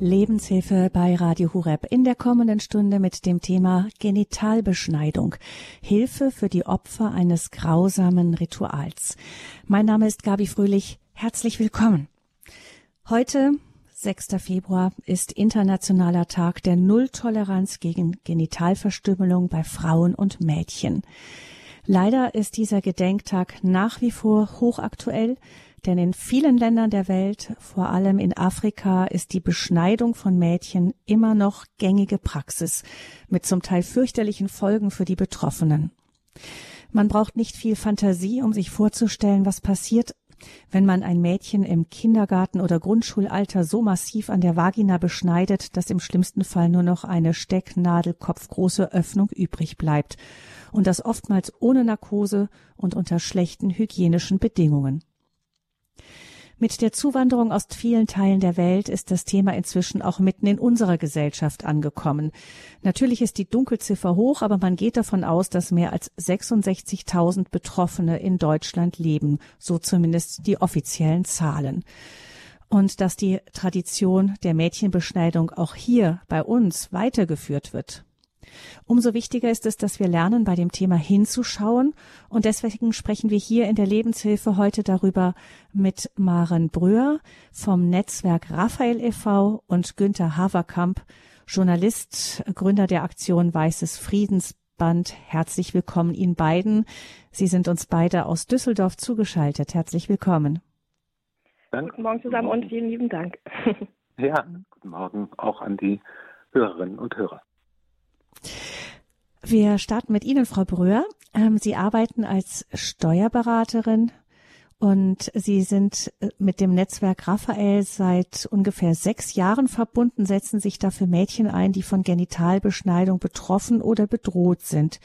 Lebenshilfe bei Radio Hureb in der kommenden Stunde mit dem Thema Genitalbeschneidung. Hilfe für die Opfer eines grausamen Rituals. Mein Name ist Gabi Fröhlich. Herzlich willkommen. Heute, 6. Februar, ist internationaler Tag der Nulltoleranz gegen Genitalverstümmelung bei Frauen und Mädchen. Leider ist dieser Gedenktag nach wie vor hochaktuell. Denn in vielen Ländern der Welt, vor allem in Afrika, ist die Beschneidung von Mädchen immer noch gängige Praxis, mit zum Teil fürchterlichen Folgen für die Betroffenen. Man braucht nicht viel Fantasie, um sich vorzustellen, was passiert, wenn man ein Mädchen im Kindergarten oder Grundschulalter so massiv an der Vagina beschneidet, dass im schlimmsten Fall nur noch eine Stecknadelkopfgroße Öffnung übrig bleibt und das oftmals ohne Narkose und unter schlechten hygienischen Bedingungen. Mit der Zuwanderung aus vielen Teilen der Welt ist das Thema inzwischen auch mitten in unserer Gesellschaft angekommen. Natürlich ist die Dunkelziffer hoch, aber man geht davon aus, dass mehr als 66.000 Betroffene in Deutschland leben, so zumindest die offiziellen Zahlen. Und dass die Tradition der Mädchenbeschneidung auch hier bei uns weitergeführt wird. Umso wichtiger ist es, dass wir lernen, bei dem Thema hinzuschauen. Und deswegen sprechen wir hier in der Lebenshilfe heute darüber mit Maren Bröhr vom Netzwerk Raphael e.V. und Günther Haverkamp, Journalist, Gründer der Aktion Weißes Friedensband. Herzlich willkommen Ihnen beiden. Sie sind uns beide aus Düsseldorf zugeschaltet. Herzlich willkommen. Danke. Guten Morgen zusammen und vielen lieben Dank. Ja, guten Morgen auch an die Hörerinnen und Hörer. Wir starten mit Ihnen, Frau Bröhr. Ähm, Sie arbeiten als Steuerberaterin und Sie sind äh, mit dem Netzwerk Raphael seit ungefähr sechs Jahren verbunden, setzen sich dafür Mädchen ein, die von Genitalbeschneidung betroffen oder bedroht sind.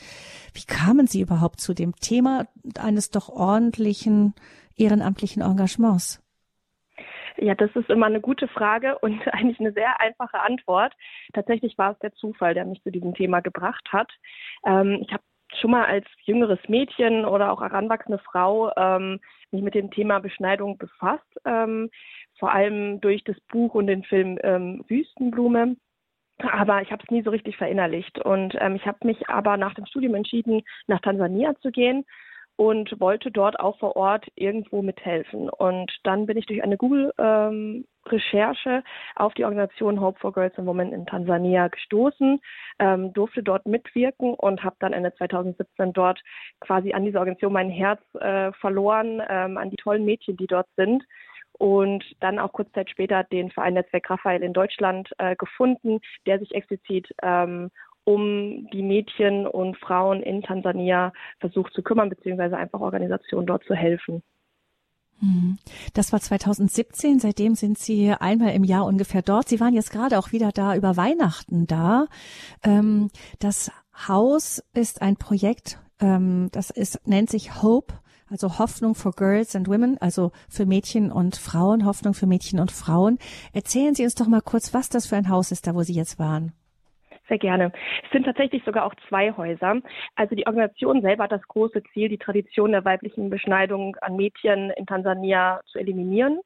Wie kamen Sie überhaupt zu dem Thema eines doch ordentlichen ehrenamtlichen Engagements? Ja, das ist immer eine gute Frage und eigentlich eine sehr einfache Antwort. Tatsächlich war es der Zufall, der mich zu diesem Thema gebracht hat. Ähm, ich habe schon mal als jüngeres Mädchen oder auch heranwachsende Frau ähm, mich mit dem Thema Beschneidung befasst, ähm, vor allem durch das Buch und den Film ähm, Wüstenblume. Aber ich habe es nie so richtig verinnerlicht. Und ähm, ich habe mich aber nach dem Studium entschieden, nach Tansania zu gehen und wollte dort auch vor Ort irgendwo mithelfen. Und dann bin ich durch eine Google-Recherche ähm, auf die Organisation Hope for Girls and Women in Tansania gestoßen, ähm, durfte dort mitwirken und habe dann Ende 2017 dort quasi an dieser Organisation mein Herz äh, verloren, ähm, an die tollen Mädchen, die dort sind und dann auch kurz Zeit später den Verein Netzwerk Raphael in Deutschland äh, gefunden, der sich explizit ähm, um die Mädchen und Frauen in Tansania versucht zu kümmern, beziehungsweise einfach Organisationen dort zu helfen. Mhm. Das war 2017. Seitdem sind Sie einmal im Jahr ungefähr dort. Sie waren jetzt gerade auch wieder da über Weihnachten da. Ähm, das Haus ist ein Projekt, ähm, das ist, nennt sich Hope, also Hoffnung for Girls and Women, also für Mädchen und Frauen, Hoffnung für Mädchen und Frauen. Erzählen Sie uns doch mal kurz, was das für ein Haus ist, da wo Sie jetzt waren. Sehr gerne. Es sind tatsächlich sogar auch zwei Häuser. Also die Organisation selber hat das große Ziel, die Tradition der weiblichen Beschneidung an Mädchen in Tansania zu eliminieren.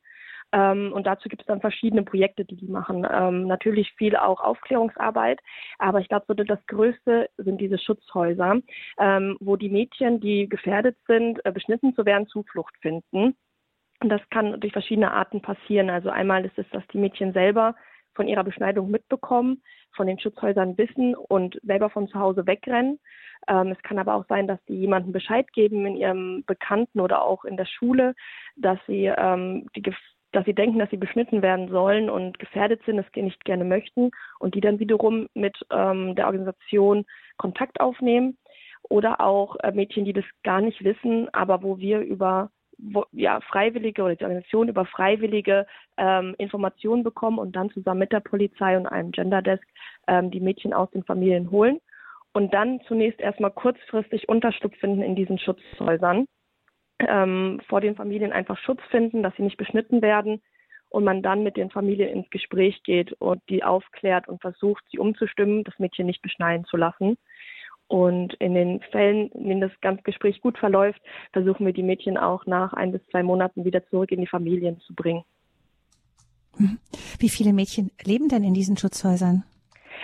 Ähm, und dazu gibt es dann verschiedene Projekte, die die machen. Ähm, natürlich viel auch Aufklärungsarbeit, aber ich glaube, so das Größte sind diese Schutzhäuser, ähm, wo die Mädchen, die gefährdet sind, äh, beschnitten zu werden, Zuflucht finden. Und das kann durch verschiedene Arten passieren. Also einmal ist es, dass die Mädchen selber von ihrer Beschneidung mitbekommen, von den Schutzhäusern wissen und selber von zu Hause wegrennen. Ähm, es kann aber auch sein, dass die jemandem Bescheid geben in ihrem Bekannten oder auch in der Schule, dass sie ähm, die dass sie denken, dass sie beschnitten werden sollen und gefährdet sind, es nicht gerne möchten und die dann wiederum mit ähm, der Organisation Kontakt aufnehmen oder auch äh, Mädchen, die das gar nicht wissen, aber wo wir über wo, ja, Freiwillige oder die Organisation über Freiwillige ähm, Informationen bekommen und dann zusammen mit der Polizei und einem Gender Desk ähm, die Mädchen aus den Familien holen und dann zunächst erstmal kurzfristig Unterschlupf finden in diesen Schutzhäusern, ähm, vor den Familien einfach Schutz finden, dass sie nicht beschnitten werden und man dann mit den Familien ins Gespräch geht und die aufklärt und versucht, sie umzustimmen, das Mädchen nicht beschneiden zu lassen. Und in den Fällen, in denen das ganze Gespräch gut verläuft, versuchen wir die Mädchen auch nach ein bis zwei Monaten wieder zurück in die Familien zu bringen. Mhm. Wie viele Mädchen leben denn in diesen Schutzhäusern?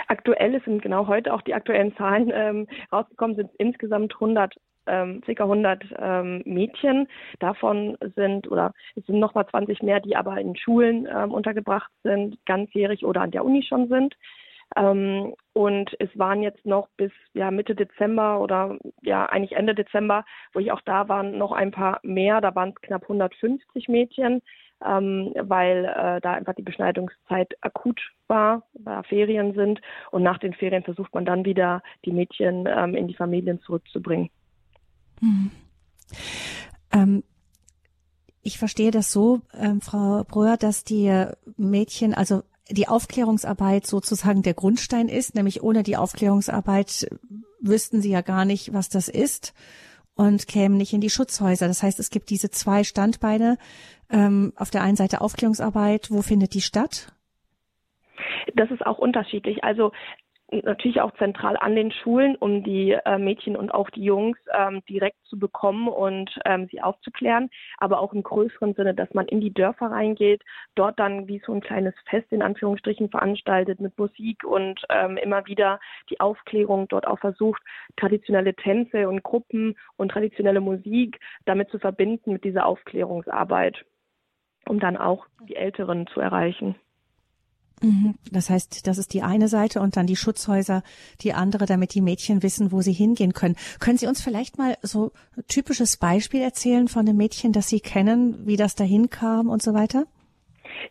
Aktuell sind genau heute auch die aktuellen Zahlen ähm, rausgekommen, sind insgesamt 100 ähm, ca. 100 ähm, Mädchen. Davon sind oder es sind noch mal 20 mehr, die aber in Schulen ähm, untergebracht sind, ganzjährig oder an der Uni schon sind. Ähm, und es waren jetzt noch bis ja, Mitte Dezember oder ja eigentlich Ende Dezember, wo ich auch da war, noch ein paar mehr. Da waren es knapp 150 Mädchen, ähm, weil äh, da einfach die Beschneidungszeit akut war, da Ferien sind. Und nach den Ferien versucht man dann wieder, die Mädchen ähm, in die Familien zurückzubringen. Mhm. Ähm, ich verstehe das so, ähm, Frau Breuer, dass die Mädchen, also die Aufklärungsarbeit sozusagen der Grundstein ist, nämlich ohne die Aufklärungsarbeit wüssten sie ja gar nicht, was das ist und kämen nicht in die Schutzhäuser. Das heißt, es gibt diese zwei Standbeine. Ähm, auf der einen Seite Aufklärungsarbeit, wo findet die statt? Das ist auch unterschiedlich. Also natürlich auch zentral an den Schulen, um die äh, Mädchen und auch die Jungs ähm, direkt zu bekommen und ähm, sie aufzuklären, aber auch im größeren Sinne, dass man in die Dörfer reingeht, dort dann wie so ein kleines Fest in Anführungsstrichen veranstaltet mit Musik und ähm, immer wieder die Aufklärung dort auch versucht, traditionelle Tänze und Gruppen und traditionelle Musik damit zu verbinden mit dieser Aufklärungsarbeit, um dann auch die Älteren zu erreichen. Mhm. Das heißt, das ist die eine Seite und dann die Schutzhäuser die andere, damit die Mädchen wissen, wo sie hingehen können. Können Sie uns vielleicht mal so ein typisches Beispiel erzählen von einem Mädchen, das Sie kennen, wie das dahin kam und so weiter?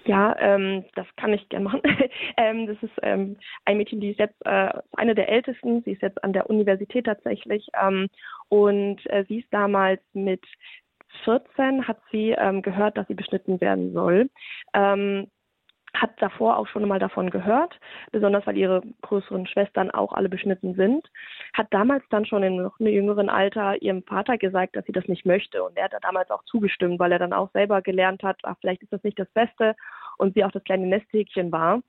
Ja, ähm, das kann ich gerne machen. ähm, das ist ähm, ein Mädchen, die ist jetzt äh, eine der ältesten. Sie ist jetzt an der Universität tatsächlich. Ähm, und äh, sie ist damals mit 14 hat sie ähm, gehört, dass sie beschnitten werden soll. Ähm, hat davor auch schon mal davon gehört, besonders weil ihre größeren Schwestern auch alle beschnitten sind, hat damals dann schon in noch einem jüngeren Alter ihrem Vater gesagt, dass sie das nicht möchte. Und er hat da damals auch zugestimmt, weil er dann auch selber gelernt hat, ach, vielleicht ist das nicht das Beste und sie auch das kleine Nesthäkchen war.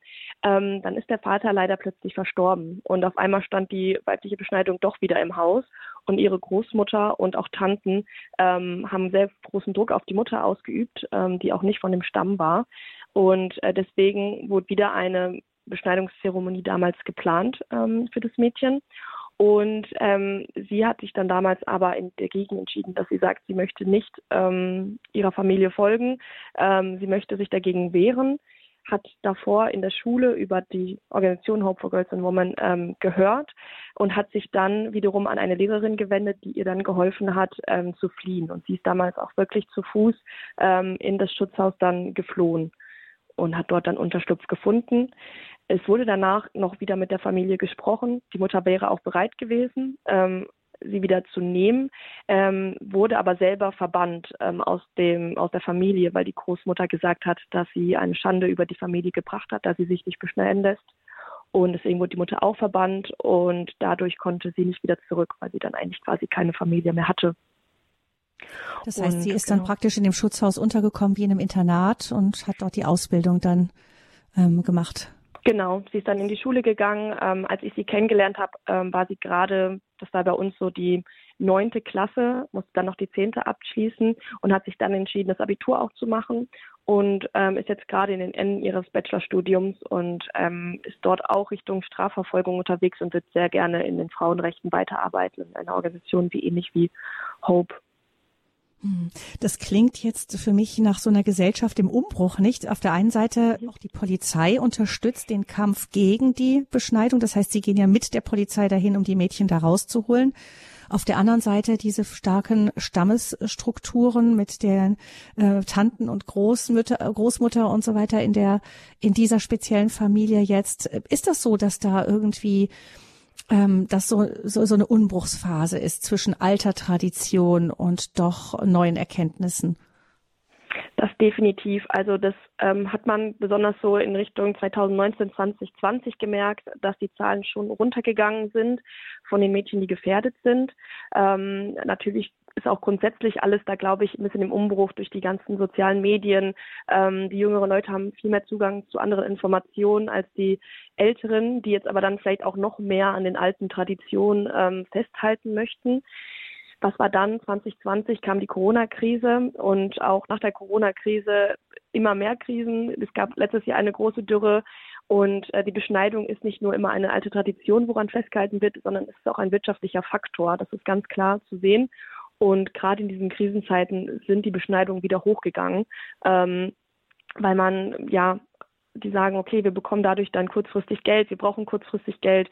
Ähm, dann ist der Vater leider plötzlich verstorben und auf einmal stand die weibliche Beschneidung doch wieder im Haus und ihre Großmutter und auch Tanten ähm, haben sehr großen Druck auf die Mutter ausgeübt, ähm, die auch nicht von dem Stamm war. Und äh, deswegen wurde wieder eine Beschneidungszeremonie damals geplant ähm, für das Mädchen. Und ähm, sie hat sich dann damals aber dagegen entschieden, dass sie sagt, sie möchte nicht ähm, ihrer Familie folgen. Ähm, sie möchte sich dagegen wehren, hat davor in der Schule über die Organisation Hope for Girls and Women ähm, gehört und hat sich dann wiederum an eine Lehrerin gewendet, die ihr dann geholfen hat, ähm, zu fliehen. Und sie ist damals auch wirklich zu Fuß ähm, in das Schutzhaus dann geflohen und hat dort dann Unterschlupf gefunden. Es wurde danach noch wieder mit der Familie gesprochen. Die Mutter wäre auch bereit gewesen, ähm, sie wieder zu nehmen, ähm, wurde aber selber verbannt ähm, aus dem aus der Familie, weil die Großmutter gesagt hat, dass sie eine Schande über die Familie gebracht hat, da sie sich nicht beschneiden lässt. Und deswegen wurde die Mutter auch verbannt und dadurch konnte sie nicht wieder zurück, weil sie dann eigentlich quasi keine Familie mehr hatte. Das heißt, und, sie ist genau. dann praktisch in dem Schutzhaus untergekommen wie in einem Internat und hat dort die Ausbildung dann ähm, gemacht. Genau, sie ist dann in die Schule gegangen. Ähm, als ich sie kennengelernt habe, ähm, war sie gerade, das war bei uns so die neunte Klasse, musste dann noch die zehnte abschließen und hat sich dann entschieden, das Abitur auch zu machen und ähm, ist jetzt gerade in den Enden ihres Bachelorstudiums und ähm, ist dort auch Richtung Strafverfolgung unterwegs und wird sehr gerne in den Frauenrechten weiterarbeiten in einer Organisation wie ähnlich wie Hope. Das klingt jetzt für mich nach so einer Gesellschaft im Umbruch, nicht? Auf der einen Seite auch die Polizei unterstützt den Kampf gegen die Beschneidung. Das heißt, sie gehen ja mit der Polizei dahin, um die Mädchen da rauszuholen. Auf der anderen Seite diese starken Stammesstrukturen mit den äh, Tanten und Großmütter, Großmutter und so weiter in der, in dieser speziellen Familie jetzt. Ist das so, dass da irgendwie ähm, dass so, so, so eine Umbruchsphase ist zwischen alter Tradition und doch neuen Erkenntnissen. Das definitiv. Also das ähm, hat man besonders so in Richtung 2019, 2020 gemerkt, dass die Zahlen schon runtergegangen sind von den Mädchen, die gefährdet sind. Ähm, natürlich ist auch grundsätzlich alles da, glaube ich, ein bisschen im Umbruch durch die ganzen sozialen Medien. Ähm, die jüngeren Leute haben viel mehr Zugang zu anderen Informationen als die Älteren, die jetzt aber dann vielleicht auch noch mehr an den alten Traditionen ähm, festhalten möchten. Was war dann? 2020 kam die Corona-Krise und auch nach der Corona-Krise immer mehr Krisen. Es gab letztes Jahr eine große Dürre und äh, die Beschneidung ist nicht nur immer eine alte Tradition, woran festgehalten wird, sondern es ist auch ein wirtschaftlicher Faktor. Das ist ganz klar zu sehen. Und gerade in diesen Krisenzeiten sind die Beschneidungen wieder hochgegangen, ähm, weil man ja die sagen, okay, wir bekommen dadurch dann kurzfristig Geld, wir brauchen kurzfristig Geld.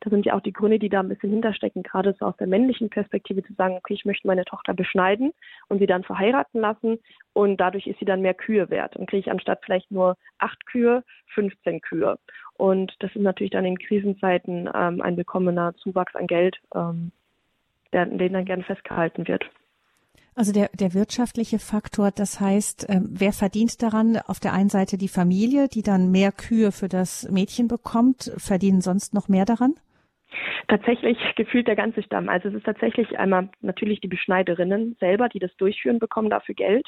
Da sind ja auch die Gründe, die da ein bisschen hinterstecken, gerade so aus der männlichen Perspektive zu sagen, okay, ich möchte meine Tochter beschneiden und sie dann verheiraten lassen und dadurch ist sie dann mehr Kühe wert und kriege ich anstatt vielleicht nur acht Kühe, 15 Kühe. Und das ist natürlich dann in Krisenzeiten ähm, ein bekommener Zuwachs an Geld, ähm, der, den dann gerne festgehalten wird. Also der, der wirtschaftliche Faktor, das heißt, ähm, wer verdient daran? Auf der einen Seite die Familie, die dann mehr Kühe für das Mädchen bekommt, verdienen sonst noch mehr daran? Tatsächlich gefühlt der ganze Stamm. Also es ist tatsächlich einmal natürlich die Beschneiderinnen selber, die das durchführen, bekommen dafür Geld.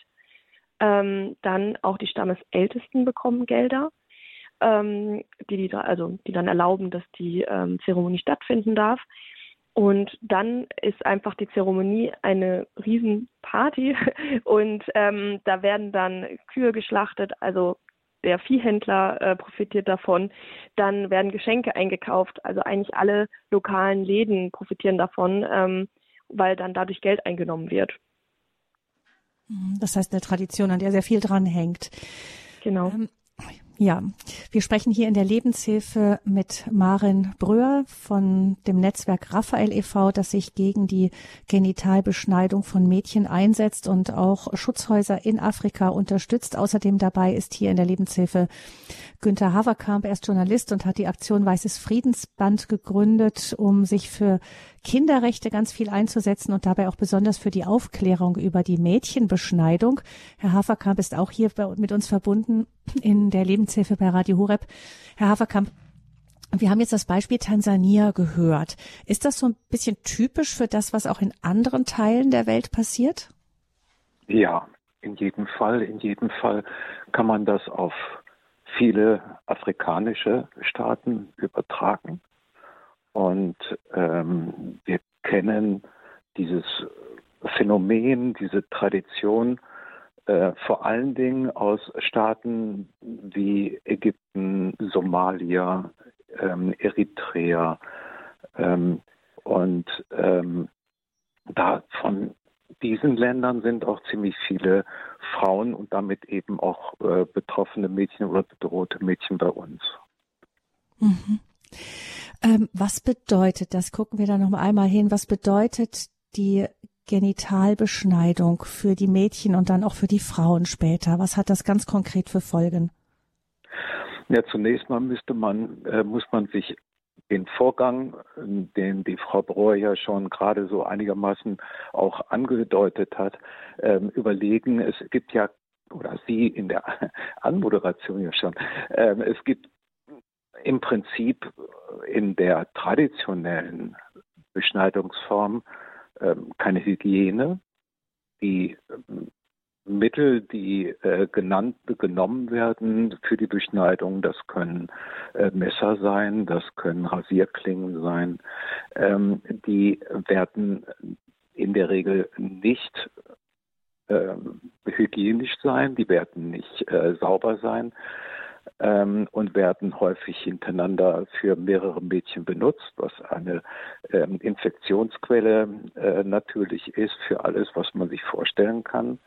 Ähm, dann auch die Stammesältesten bekommen Gelder, ähm, die, die, also, die dann erlauben, dass die ähm, Zeremonie stattfinden darf. Und dann ist einfach die Zeremonie eine Riesenparty und ähm, da werden dann Kühe geschlachtet, also der Viehhändler äh, profitiert davon. Dann werden Geschenke eingekauft, also eigentlich alle lokalen Läden profitieren davon, ähm, weil dann dadurch Geld eingenommen wird. Das heißt eine Tradition, an der sehr viel dranhängt. Genau. Ähm, ja, wir sprechen hier in der Lebenshilfe mit Marin Bröhr von dem Netzwerk Raphael e.V., das sich gegen die Genitalbeschneidung von Mädchen einsetzt und auch Schutzhäuser in Afrika unterstützt. Außerdem dabei ist hier in der Lebenshilfe Günther Haverkamp. Er ist Journalist und hat die Aktion Weißes Friedensband gegründet, um sich für Kinderrechte ganz viel einzusetzen und dabei auch besonders für die Aufklärung über die Mädchenbeschneidung. Herr Haverkamp ist auch hier mit uns verbunden in der Lebenshilfe bei Radio Horeb. Herr Haverkamp, wir haben jetzt das Beispiel Tansania gehört. Ist das so ein bisschen typisch für das, was auch in anderen Teilen der Welt passiert? Ja, in jedem Fall. In jedem Fall kann man das auf viele afrikanische Staaten übertragen. Und ähm, wir kennen dieses Phänomen, diese Tradition äh, vor allen Dingen aus Staaten wie Ägypten, Somalia, ähm, Eritrea. Ähm, und ähm, da von diesen Ländern sind auch ziemlich viele Frauen und damit eben auch äh, betroffene Mädchen oder bedrohte Mädchen bei uns. Mhm. Ähm, was bedeutet das? Gucken wir da noch einmal hin. Was bedeutet die Genitalbeschneidung für die Mädchen und dann auch für die Frauen später? Was hat das ganz konkret für Folgen? Ja, zunächst mal müsste man, äh, muss man sich den Vorgang, den die Frau Breuer ja schon gerade so einigermaßen auch angedeutet hat, ähm, überlegen. Es gibt ja, oder Sie in der Anmoderation ja schon, ähm, es gibt im Prinzip in der traditionellen Beschneidungsform ähm, keine Hygiene. Die ähm, Mittel, die äh, genannt, genommen werden für die Beschneidung, das können äh, Messer sein, das können Rasierklingen sein. Ähm, die werden in der Regel nicht äh, hygienisch sein, die werden nicht äh, sauber sein ähm, und werden häufig hintereinander für mehrere Mädchen benutzt, was eine ähm, Infektionsquelle äh, natürlich ist für alles, was man sich vorstellen kann.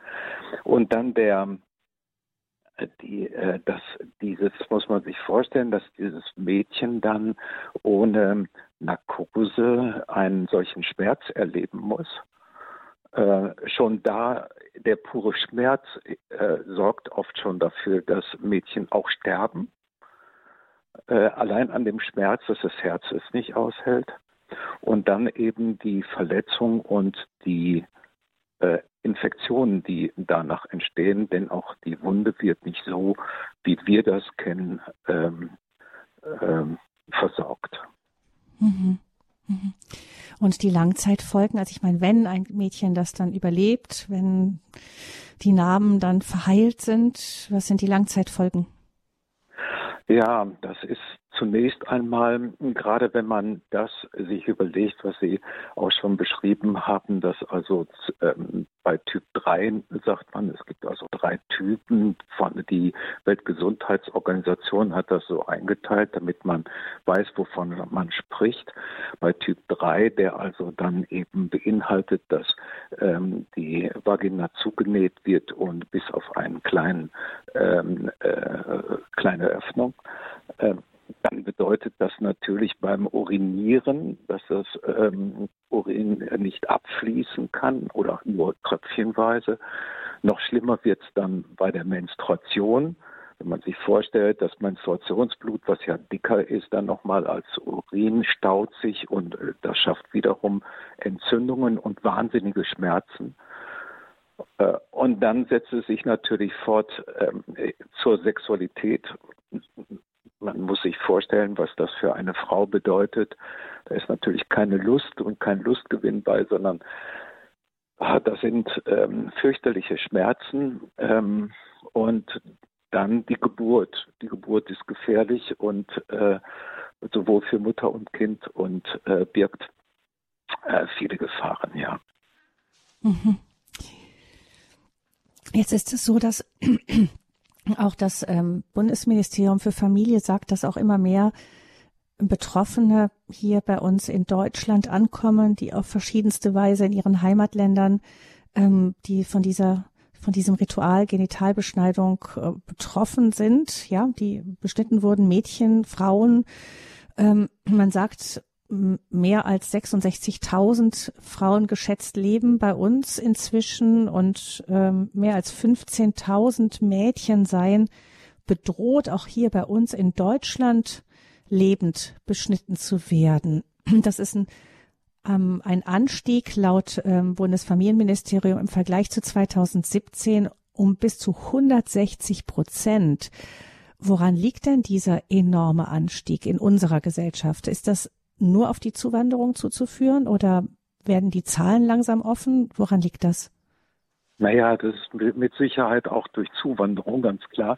Und dann der äh, die, äh, dass dieses, muss man sich vorstellen, dass dieses Mädchen dann ohne Narkose einen solchen Schmerz erleben muss. Äh, schon da der pure Schmerz äh, sorgt oft schon dafür, dass Mädchen auch sterben. Äh, allein an dem Schmerz, dass das Herz es nicht aushält. Und dann eben die Verletzung und die äh, Infektionen, die danach entstehen, denn auch die Wunde wird nicht so, wie wir das kennen, ähm, ähm, versorgt. Mhm. Und die Langzeitfolgen, also ich meine, wenn ein Mädchen das dann überlebt, wenn die Narben dann verheilt sind, was sind die Langzeitfolgen? Ja, das ist zunächst einmal, gerade wenn man das sich überlegt, was Sie auch schon beschrieben haben, dass also ähm, bei Typ 3 sagt man, es gibt also drei Typen. Die Weltgesundheitsorganisation hat das so eingeteilt, damit man weiß, wovon man spricht. Bei Typ 3, der also dann eben beinhaltet, dass ähm, die Vagina zugenäht wird und bis auf einen kleinen ähm, äh, kleine Öffnung. Äh, dann bedeutet das natürlich beim Urinieren, dass das ähm, Urin nicht abfließen kann oder nur tröpfchenweise. Noch schlimmer wird es dann bei der Menstruation. Wenn man sich vorstellt, das Menstruationsblut, was ja dicker ist, dann nochmal als Urin staut sich und äh, das schafft wiederum Entzündungen und wahnsinnige Schmerzen. Äh, und dann setzt es sich natürlich fort ähm, zur Sexualität man muss sich vorstellen, was das für eine Frau bedeutet. Da ist natürlich keine Lust und kein Lustgewinn bei, sondern ah, das sind ähm, fürchterliche Schmerzen ähm, und dann die Geburt. Die Geburt ist gefährlich und äh, sowohl für Mutter und Kind und äh, birgt äh, viele Gefahren, ja. Mhm. Jetzt ist es so, dass auch das ähm, Bundesministerium für Familie sagt, dass auch immer mehr Betroffene hier bei uns in Deutschland ankommen, die auf verschiedenste Weise in ihren Heimatländern, ähm, die von dieser von diesem Ritual Genitalbeschneidung äh, betroffen sind, ja, die beschnitten wurden, Mädchen, Frauen. Ähm, man sagt, mehr als 66.000 Frauen geschätzt leben bei uns inzwischen und ähm, mehr als 15.000 Mädchen seien bedroht, auch hier bei uns in Deutschland lebend beschnitten zu werden. Das ist ein, ähm, ein Anstieg laut ähm, Bundesfamilienministerium im Vergleich zu 2017 um bis zu 160 Prozent. Woran liegt denn dieser enorme Anstieg in unserer Gesellschaft? Ist das nur auf die Zuwanderung zuzuführen oder werden die Zahlen langsam offen? Woran liegt das? Naja, das ist mit Sicherheit auch durch Zuwanderung ganz klar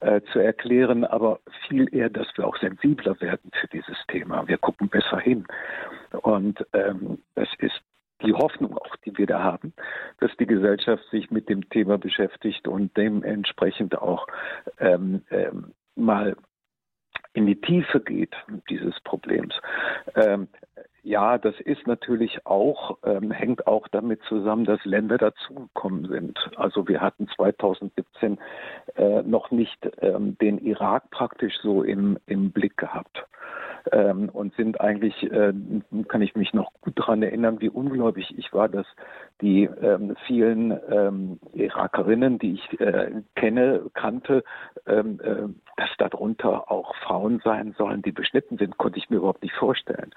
äh, zu erklären, aber viel eher, dass wir auch sensibler werden für dieses Thema. Wir gucken besser hin. Und ähm, das ist die Hoffnung auch, die wir da haben, dass die Gesellschaft sich mit dem Thema beschäftigt und dementsprechend auch ähm, ähm, mal in die Tiefe geht dieses Problems. Ähm, ja, das ist natürlich auch, ähm, hängt auch damit zusammen, dass Länder dazugekommen sind. Also wir hatten 2017 äh, noch nicht ähm, den Irak praktisch so im, im Blick gehabt ähm, und sind eigentlich, äh, kann ich mich noch gut daran erinnern, wie ungläubig ich war, dass die ähm, vielen ähm, Irakerinnen, die ich äh, kenne, kannte, ähm, äh, dass darunter auch Frauen sein sollen, die beschnitten sind, konnte ich mir überhaupt nicht vorstellen.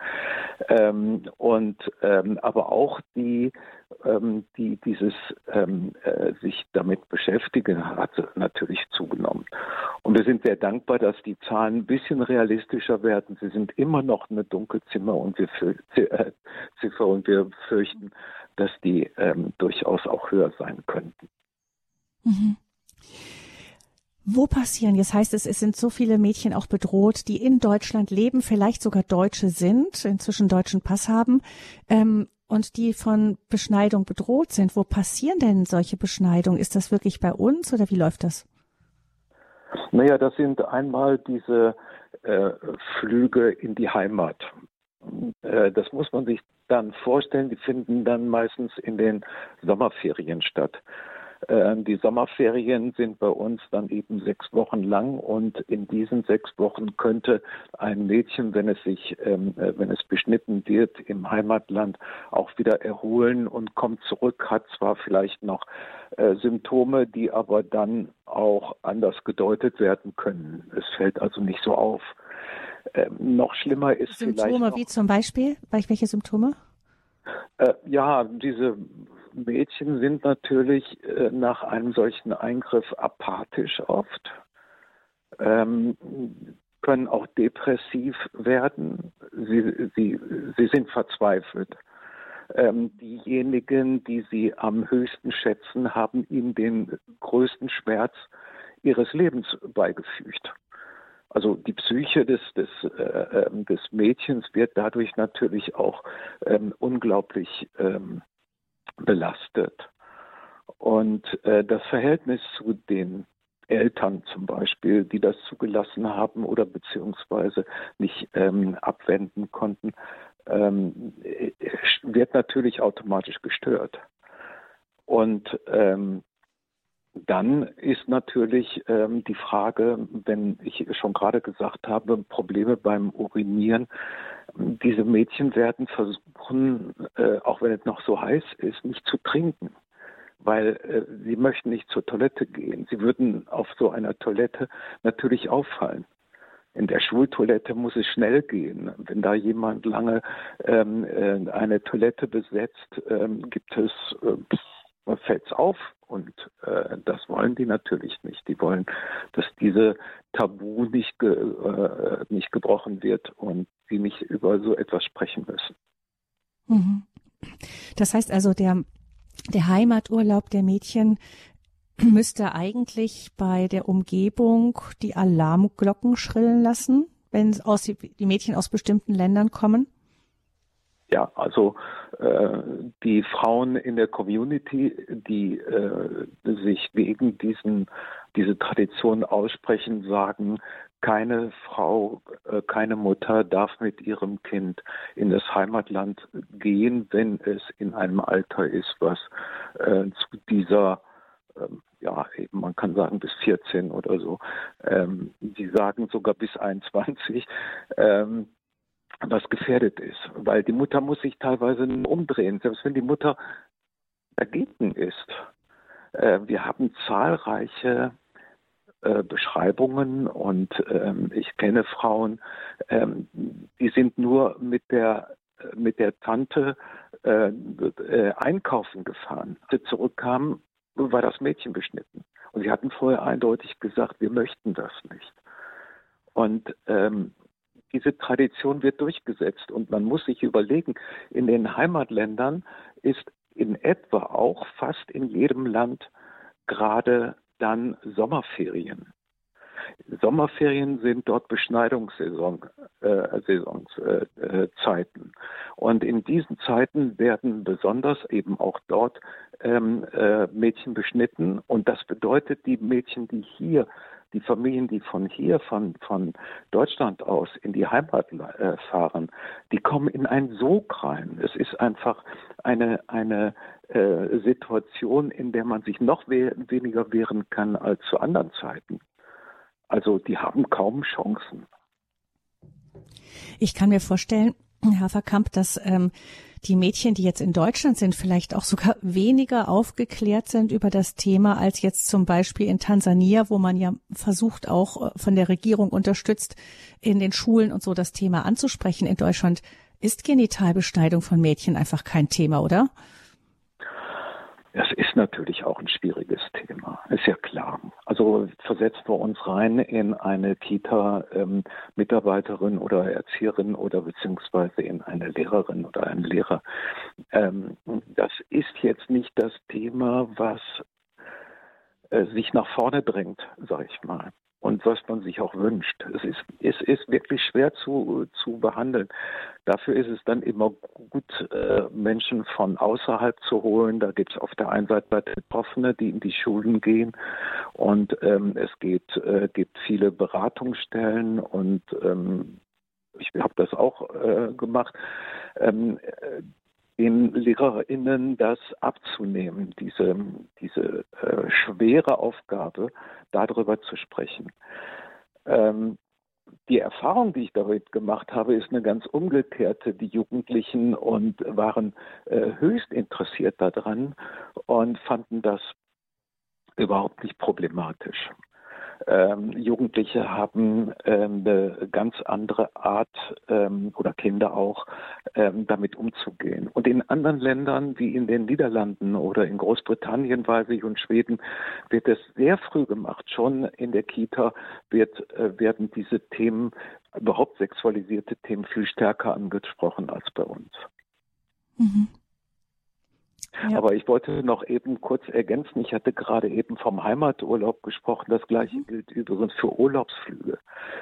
Ähm, und ähm, aber auch die ähm, die dieses ähm, äh, sich damit beschäftigen, hat natürlich zugenommen. Und wir sind sehr dankbar, dass die Zahlen ein bisschen realistischer werden. Sie sind immer noch eine Dunkelzimmer und wir äh, und wir fürchten, dass die ähm, durchaus auch höher sein könnten. Mhm. Wo passieren? Jetzt heißt es, es sind so viele Mädchen auch bedroht, die in Deutschland leben, vielleicht sogar Deutsche sind, inzwischen deutschen Pass haben. Ähm, und die von Beschneidung bedroht sind. Wo passieren denn solche Beschneidungen? Ist das wirklich bei uns oder wie läuft das? Naja, das sind einmal diese äh, Flüge in die Heimat. Äh, das muss man sich dann vorstellen. Die finden dann meistens in den Sommerferien statt. Ähm, die Sommerferien sind bei uns dann eben sechs Wochen lang und in diesen sechs Wochen könnte ein Mädchen, wenn es sich, ähm, äh, wenn es beschnitten wird im Heimatland, auch wieder erholen und kommt zurück, hat zwar vielleicht noch äh, Symptome, die aber dann auch anders gedeutet werden können. Es fällt also nicht so auf. Ähm, noch schlimmer ist Symptome vielleicht. Symptome wie zum Beispiel? Welche Symptome? Äh, ja, diese Mädchen sind natürlich äh, nach einem solchen Eingriff apathisch oft, ähm, können auch depressiv werden. Sie, sie, sie sind verzweifelt. Ähm, diejenigen, die sie am höchsten schätzen, haben ihnen den größten Schmerz ihres Lebens beigefügt. Also die Psyche des, des, äh, ähm, des Mädchens wird dadurch natürlich auch ähm, unglaublich ähm, belastet. Und äh, das Verhältnis zu den Eltern zum Beispiel, die das zugelassen haben oder beziehungsweise nicht ähm, abwenden konnten, ähm, wird natürlich automatisch gestört. Und ähm, dann ist natürlich ähm, die Frage, wenn ich schon gerade gesagt habe, Probleme beim Urinieren. Diese Mädchen werden versuchen, äh, auch wenn es noch so heiß ist, nicht zu trinken, weil äh, sie möchten nicht zur Toilette gehen. Sie würden auf so einer Toilette natürlich auffallen. In der Schultoilette muss es schnell gehen. Wenn da jemand lange ähm, äh, eine Toilette besetzt, ähm, gibt es äh, fällt es auf. Und äh, das wollen die natürlich nicht. Die wollen, dass diese Tabu nicht, ge, äh, nicht gebrochen wird und sie nicht über so etwas sprechen müssen. Mhm. Das heißt also, der, der Heimaturlaub der Mädchen müsste eigentlich bei der Umgebung die Alarmglocken schrillen lassen, wenn aus, die Mädchen aus bestimmten Ländern kommen? Ja, also äh, die Frauen in der Community, die äh, sich gegen diesen, diese Tradition aussprechen, sagen, keine Frau, äh, keine Mutter darf mit ihrem Kind in das Heimatland gehen, wenn es in einem Alter ist, was äh, zu dieser ähm, ja, eben man kann sagen bis 14 oder so. Ähm, die sagen sogar bis 21. Ähm, was gefährdet ist. Weil die Mutter muss sich teilweise umdrehen, selbst wenn die Mutter dagegen ist. Äh, wir haben zahlreiche äh, Beschreibungen und ähm, ich kenne Frauen, ähm, die sind nur mit der mit der Tante äh, äh, einkaufen gefahren. Als sie zurückkamen, war das Mädchen beschnitten. Und sie hatten vorher eindeutig gesagt, wir möchten das nicht. Und ähm, diese Tradition wird durchgesetzt. Und man muss sich überlegen, in den Heimatländern ist in etwa auch fast in jedem Land gerade dann Sommerferien. Sommerferien sind dort Beschneidungssaison, äh, äh, äh. Und in diesen Zeiten werden besonders eben auch dort ähm, äh, Mädchen beschnitten. Und das bedeutet, die Mädchen, die hier die Familien, die von hier, von, von Deutschland aus in die Heimat äh, fahren, die kommen in einen Sog rein. Es ist einfach eine, eine äh, Situation, in der man sich noch we weniger wehren kann als zu anderen Zeiten. Also die haben kaum Chancen. Ich kann mir vorstellen, Herr Verkamp, dass ähm, die Mädchen, die jetzt in Deutschland sind, vielleicht auch sogar weniger aufgeklärt sind über das Thema als jetzt zum Beispiel in Tansania, wo man ja versucht, auch äh, von der Regierung unterstützt, in den Schulen und so das Thema anzusprechen. In Deutschland ist Genitalbeschneidung von Mädchen einfach kein Thema, oder? Das ist natürlich auch ein schwieriges Thema, ist ja klar. Also versetzen wir uns rein in eine Kita-Mitarbeiterin ähm, oder Erzieherin oder beziehungsweise in eine Lehrerin oder einen Lehrer. Ähm, das ist jetzt nicht das Thema, was äh, sich nach vorne drängt, sage ich mal und was man sich auch wünscht. Es ist, es ist wirklich schwer zu, zu behandeln. Dafür ist es dann immer gut, äh, Menschen von außerhalb zu holen. Da gibt es auf der einen Seite Betroffene, die in die Schulen gehen und ähm, es geht, äh, gibt viele Beratungsstellen und ähm, ich habe das auch äh, gemacht. Ähm, den LehrerInnen das abzunehmen, diese, diese äh, schwere Aufgabe, darüber zu sprechen. Ähm, die Erfahrung, die ich damit gemacht habe, ist eine ganz umgekehrte. Die Jugendlichen und waren äh, höchst interessiert daran und fanden das überhaupt nicht problematisch. Ähm, Jugendliche haben ähm, eine ganz andere Art ähm, oder Kinder auch ähm, damit umzugehen. Und in anderen Ländern wie in den Niederlanden oder in Großbritannien, weiß ich, und Schweden wird es sehr früh gemacht. Schon in der Kita wird, äh, werden diese Themen, überhaupt sexualisierte Themen, viel stärker angesprochen als bei uns. Mhm. Ja. Aber ich wollte noch eben kurz ergänzen, ich hatte gerade eben vom Heimaturlaub gesprochen, das gleiche mhm. gilt übrigens für Urlaubsflüge.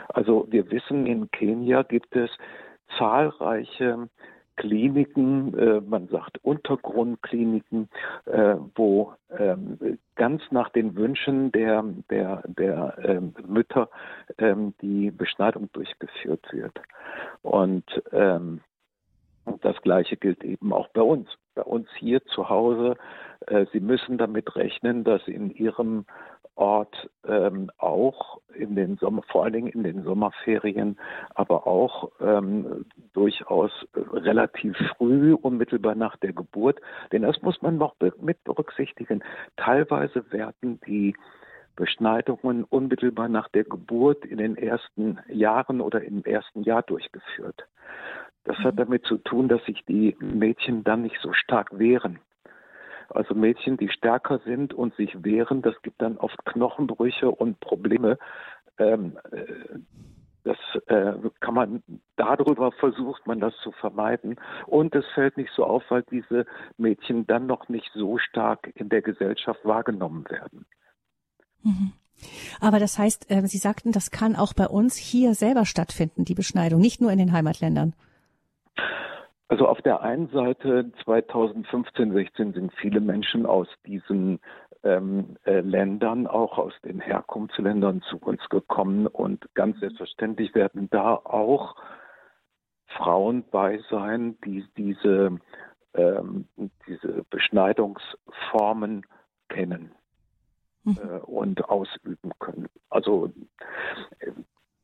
Also wir wissen, in Kenia gibt es zahlreiche Kliniken, äh, man sagt Untergrundkliniken, äh, wo ähm, ganz nach den Wünschen der, der, der ähm, Mütter ähm, die Beschneidung durchgeführt wird. Und ähm, das Gleiche gilt eben auch bei uns. Bei uns hier zu Hause. Äh, Sie müssen damit rechnen, dass in Ihrem Ort ähm, auch in den Sommer, vor allen Dingen in den Sommerferien, aber auch ähm, durchaus relativ früh, unmittelbar nach der Geburt. Denn das muss man noch mit berücksichtigen. Teilweise werden die Beschneidungen unmittelbar nach der Geburt in den ersten Jahren oder im ersten Jahr durchgeführt. Das hat damit zu tun, dass sich die Mädchen dann nicht so stark wehren. Also Mädchen, die stärker sind und sich wehren, das gibt dann oft Knochenbrüche und Probleme. Ähm, äh, das äh, kann man, darüber versucht man das zu vermeiden. Und es fällt nicht so auf, weil diese Mädchen dann noch nicht so stark in der Gesellschaft wahrgenommen werden. Mhm. Aber das heißt, äh, Sie sagten, das kann auch bei uns hier selber stattfinden, die Beschneidung, nicht nur in den Heimatländern. Also auf der einen Seite 2015, 16 sind viele Menschen aus diesen ähm, äh, Ländern, auch aus den Herkunftsländern zu uns gekommen und ganz selbstverständlich werden da auch Frauen bei sein, die diese, ähm, diese Beschneidungsformen kennen mhm. äh, und ausüben können. Also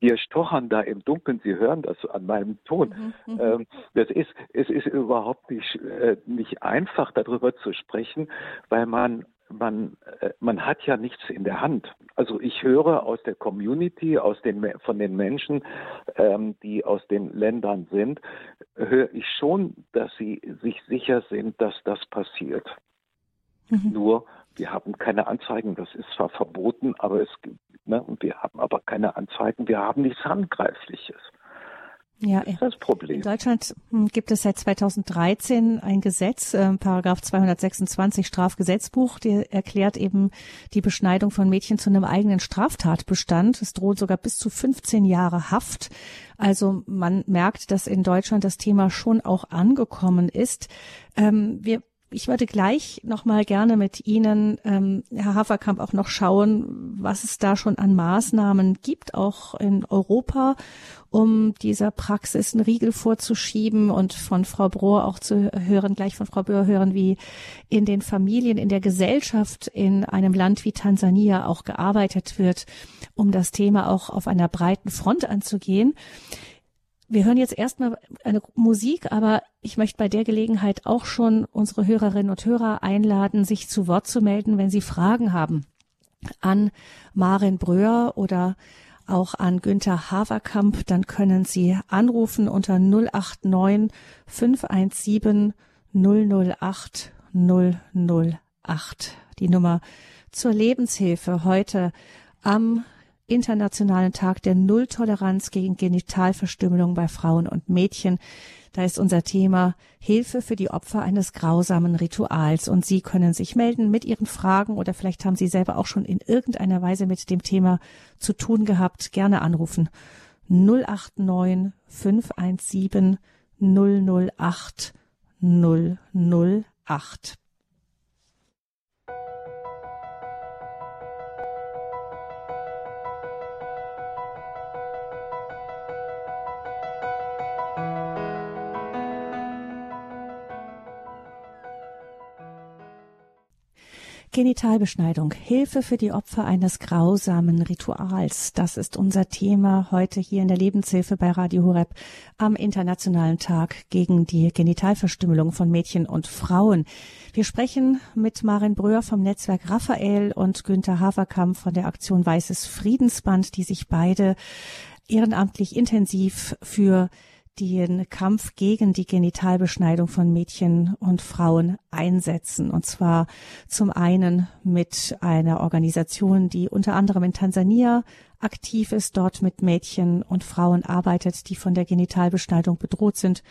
wir stochern da im Dunkeln, Sie hören das an meinem Ton. Mhm, mhm, ähm, das ist, es ist überhaupt nicht, äh, nicht einfach, darüber zu sprechen, weil man man, äh, man hat ja nichts in der Hand. Also ich höre aus der Community, aus den, von den Menschen, ähm, die aus den Ländern sind, höre ich schon, dass sie sich sicher sind, dass das passiert. Mhm. Nur wir haben keine Anzeigen, das ist zwar verboten, aber es gibt, ne, wir haben aber keine Anzeigen, wir haben nichts Handgreifliches. Ja, das ist das Problem. In Deutschland hm, gibt es seit 2013 ein Gesetz, äh, Paragraph 226 Strafgesetzbuch, der erklärt eben die Beschneidung von Mädchen zu einem eigenen Straftatbestand. Es droht sogar bis zu 15 Jahre Haft. Also man merkt, dass in Deutschland das Thema schon auch angekommen ist. Ähm, wir ich würde gleich noch mal gerne mit Ihnen, ähm, Herr Haferkamp, auch noch schauen, was es da schon an Maßnahmen gibt, auch in Europa, um dieser Praxis einen Riegel vorzuschieben und von Frau Brohr auch zu hören, gleich von Frau Brohr hören, wie in den Familien, in der Gesellschaft in einem Land wie Tansania auch gearbeitet wird, um das Thema auch auf einer breiten Front anzugehen. Wir hören jetzt erstmal eine Musik, aber ich möchte bei der Gelegenheit auch schon unsere Hörerinnen und Hörer einladen, sich zu Wort zu melden, wenn sie Fragen haben an Marin Bröhr oder auch an Günther Haverkamp, dann können Sie anrufen unter 089 517 008 008. Die Nummer zur Lebenshilfe heute am Internationalen Tag der Nulltoleranz gegen Genitalverstümmelung bei Frauen und Mädchen. Da ist unser Thema Hilfe für die Opfer eines grausamen Rituals. Und Sie können sich melden mit Ihren Fragen oder vielleicht haben Sie selber auch schon in irgendeiner Weise mit dem Thema zu tun gehabt. Gerne anrufen. 089 517 008 008. Genitalbeschneidung. Hilfe für die Opfer eines grausamen Rituals. Das ist unser Thema heute hier in der Lebenshilfe bei Radio Horeb am Internationalen Tag gegen die Genitalverstümmelung von Mädchen und Frauen. Wir sprechen mit Marin Bröhr vom Netzwerk Raphael und Günther Haverkamp von der Aktion Weißes Friedensband, die sich beide ehrenamtlich intensiv für den Kampf gegen die Genitalbeschneidung von Mädchen und Frauen einsetzen. Und zwar zum einen mit einer Organisation, die unter anderem in Tansania aktiv ist, dort mit Mädchen und Frauen arbeitet, die von der Genitalbeschneidung bedroht sind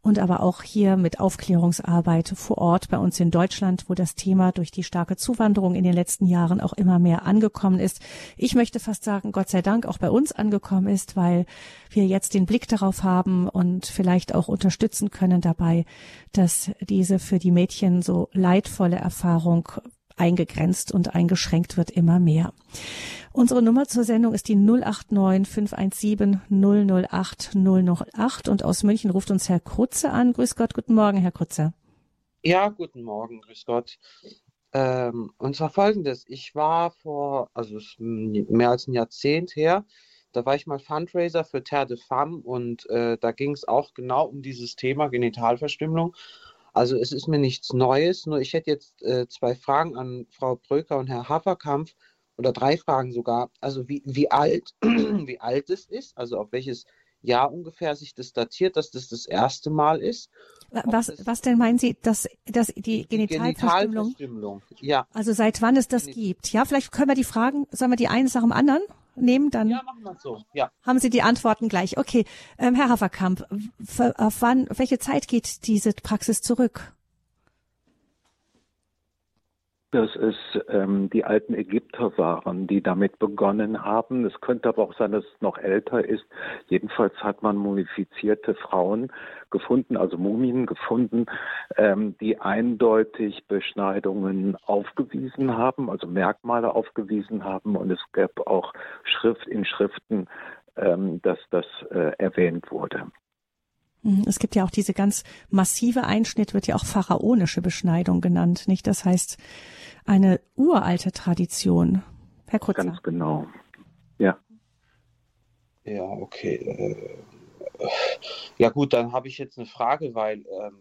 und aber auch hier mit Aufklärungsarbeit vor Ort bei uns in Deutschland, wo das Thema durch die starke Zuwanderung in den letzten Jahren auch immer mehr angekommen ist. Ich möchte fast sagen, Gott sei Dank auch bei uns angekommen ist, weil wir jetzt den Blick darauf haben und vielleicht auch unterstützen können dabei, dass diese für die Mädchen so leidvolle Erfahrung eingegrenzt und eingeschränkt wird immer mehr. Unsere Nummer zur Sendung ist die 089 517 008 008 und aus München ruft uns Herr Krutze an. Grüß Gott, guten Morgen, Herr Krutze. Ja, guten Morgen, grüß Gott. Ähm, und zwar folgendes, ich war vor, also mehr als ein Jahrzehnt her, da war ich mal Fundraiser für Terre de Femme und äh, da ging es auch genau um dieses Thema Genitalverstümmelung. Also es ist mir nichts Neues, nur ich hätte jetzt äh, zwei Fragen an Frau Bröker und Herr Haferkampf oder drei Fragen sogar. Also wie, wie alt, wie alt es ist, also auf welches Jahr ungefähr sich das datiert, dass das das erste Mal ist. Was, was denn meinen Sie, dass, dass die Genitalverstümmelung? Genitalverstümmelung, ja. Also seit wann es das gibt? Ja, vielleicht können wir die Fragen, sollen wir die eine nach dem anderen nehmen? Dann ja, machen wir so. Ja. Haben Sie die Antworten gleich? Okay, ähm, Herr Haferkamp, auf wann, auf welche Zeit geht diese Praxis zurück? Dass es ähm, die alten Ägypter waren, die damit begonnen haben. Es könnte aber auch sein, dass es noch älter ist. Jedenfalls hat man mumifizierte Frauen gefunden, also Mumien gefunden, ähm, die eindeutig Beschneidungen aufgewiesen haben, also Merkmale aufgewiesen haben. Und es gab auch Schrift in Schriften, ähm, dass das äh, erwähnt wurde. Mhm. Es gibt ja auch diese ganz massive Einschnitt, wird ja auch pharaonische Beschneidung genannt, nicht? Das heißt, eine uralte Tradition. Herr Krutzer. Ganz genau. Ja. Ja, okay. Äh, ja gut, dann habe ich jetzt eine Frage, weil ähm,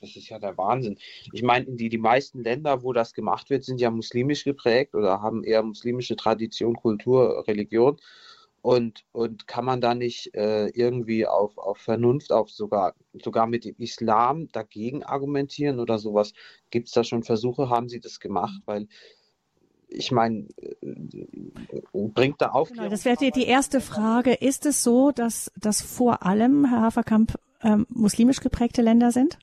das ist ja der Wahnsinn. Ich meine, die, die meisten Länder, wo das gemacht wird, sind ja muslimisch geprägt oder haben eher muslimische Tradition, Kultur, Religion. Und, und kann man da nicht äh, irgendwie auf, auf Vernunft, auf sogar, sogar mit dem Islam dagegen argumentieren oder sowas? Gibt es da schon Versuche? Haben Sie das gemacht? Weil ich meine, äh, bringt da Aufklärung? Genau, das wäre die erste Frage. Ist es so, dass das vor allem, Herr Haferkamp, ähm, muslimisch geprägte Länder sind?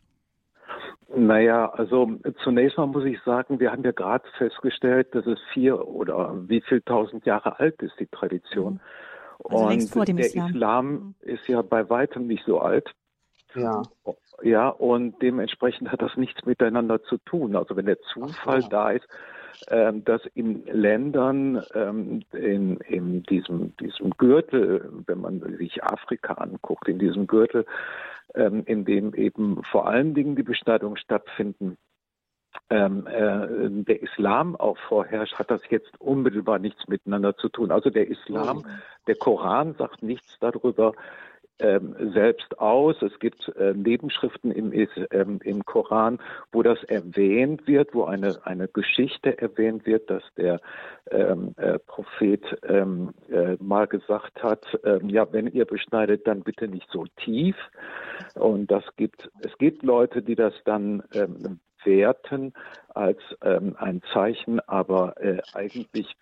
Naja, also zunächst mal muss ich sagen, wir haben ja gerade festgestellt, dass es vier oder wie viel tausend Jahre alt ist, die Tradition. Mhm. Also und vor dem der Islam. Islam mhm. ist ja bei weitem nicht so alt. Ja. Ja, und dementsprechend hat das nichts miteinander zu tun. Also wenn der Zufall so. da ist, ähm, dass in Ländern ähm, in, in diesem, diesem Gürtel, wenn man sich Afrika anguckt, in diesem Gürtel, ähm, in dem eben vor allen Dingen die Beschneidungen stattfinden, ähm, äh, der Islam auch vorherrscht, hat das jetzt unmittelbar nichts miteinander zu tun. Also der Islam, der Koran sagt nichts darüber ähm, selbst aus. Es gibt äh, Nebenschriften im, ähm, im Koran, wo das erwähnt wird, wo eine, eine Geschichte erwähnt wird, dass der ähm, äh, Prophet ähm, äh, mal gesagt hat, ähm, ja, wenn ihr beschneidet, dann bitte nicht so tief. Und das gibt, es gibt Leute, die das dann ähm, werten als ähm, ein Zeichen, aber äh, eigentlich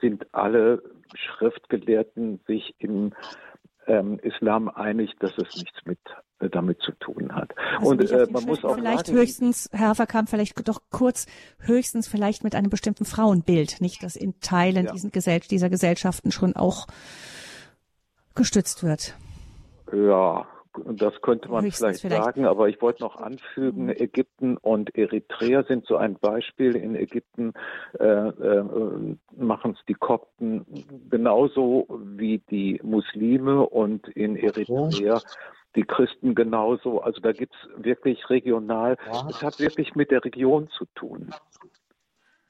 sind alle Schriftgelehrten sich im ähm, Islam einig, dass es nichts mit äh, damit zu tun hat. Also und äh, man muss auch vielleicht sagen, höchstens, Herr Verkamp, vielleicht doch kurz höchstens vielleicht mit einem bestimmten Frauenbild, nicht dass in Teilen ja. diesen Gesell dieser Gesellschaften schon auch gestützt wird. Ja, das könnte man vielleicht, vielleicht, sagen, aber ich wollte noch anfügen, mhm. Ägypten und Eritrea sind so ein Beispiel. In Ägypten äh, äh, machen es die Kopten genauso wie die Muslime und in Eritrea die Christen genauso. Also da gibt es wirklich regional, es hat wirklich mit der Region zu tun.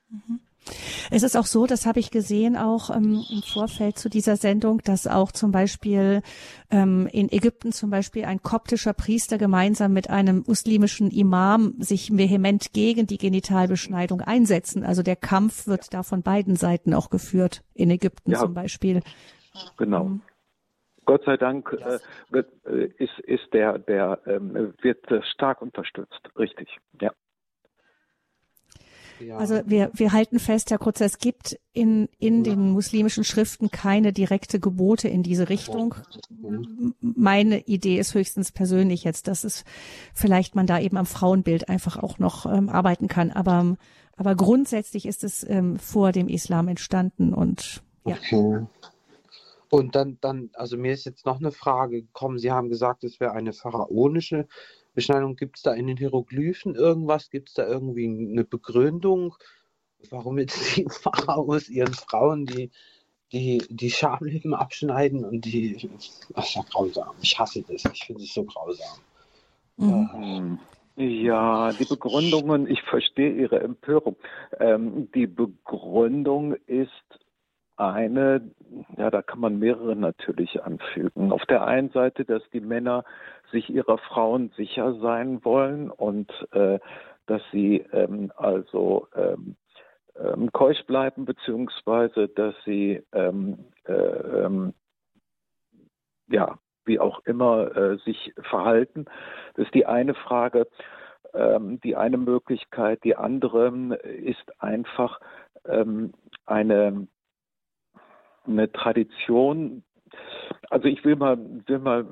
Mhm. Es ist auch so, das habe ich gesehen auch ähm, im Vorfeld zu dieser Sendung, dass auch zum Beispiel ähm, in Ägypten zum Beispiel ein koptischer Priester gemeinsam mit einem muslimischen Imam sich vehement gegen die Genitalbeschneidung einsetzen. Also der Kampf wird da von beiden Seiten auch geführt, in Ägypten ja, zum Beispiel. Genau. Mhm. Gott sei Dank äh, äh, ist, ist der, der ähm, wird stark unterstützt, richtig, ja. Ja. Also wir, wir halten fest, Herr Kurzer, es gibt in, in ja. den muslimischen Schriften keine direkte Gebote in diese Richtung. Meine Idee ist höchstens persönlich jetzt, dass es vielleicht man da eben am Frauenbild einfach auch noch ähm, arbeiten kann. Aber, aber grundsätzlich ist es ähm, vor dem Islam entstanden und ja. Okay. Und dann, dann, also mir ist jetzt noch eine Frage gekommen. Sie haben gesagt, es wäre eine pharaonische Beschneidung. Gibt es da in den Hieroglyphen irgendwas? Gibt es da irgendwie eine Begründung, warum jetzt die Pharaos ihren Frauen die, die, die Schamlippen abschneiden und die. Das ist ja grausam. Ich hasse das. Ich finde es so grausam. Mhm. Ja, die Begründungen, ich verstehe Ihre Empörung. Ähm, die Begründung ist eine, ja, da kann man mehrere natürlich anfügen. Auf der einen Seite, dass die Männer sich ihrer Frauen sicher sein wollen und äh, dass sie ähm, also ähm, ähm, keusch bleiben, beziehungsweise dass sie ähm, äh, ähm, ja, wie auch immer äh, sich verhalten. Das ist die eine Frage, ähm, die eine Möglichkeit. Die andere ist einfach ähm, eine eine Tradition. Also ich will mal, will mal,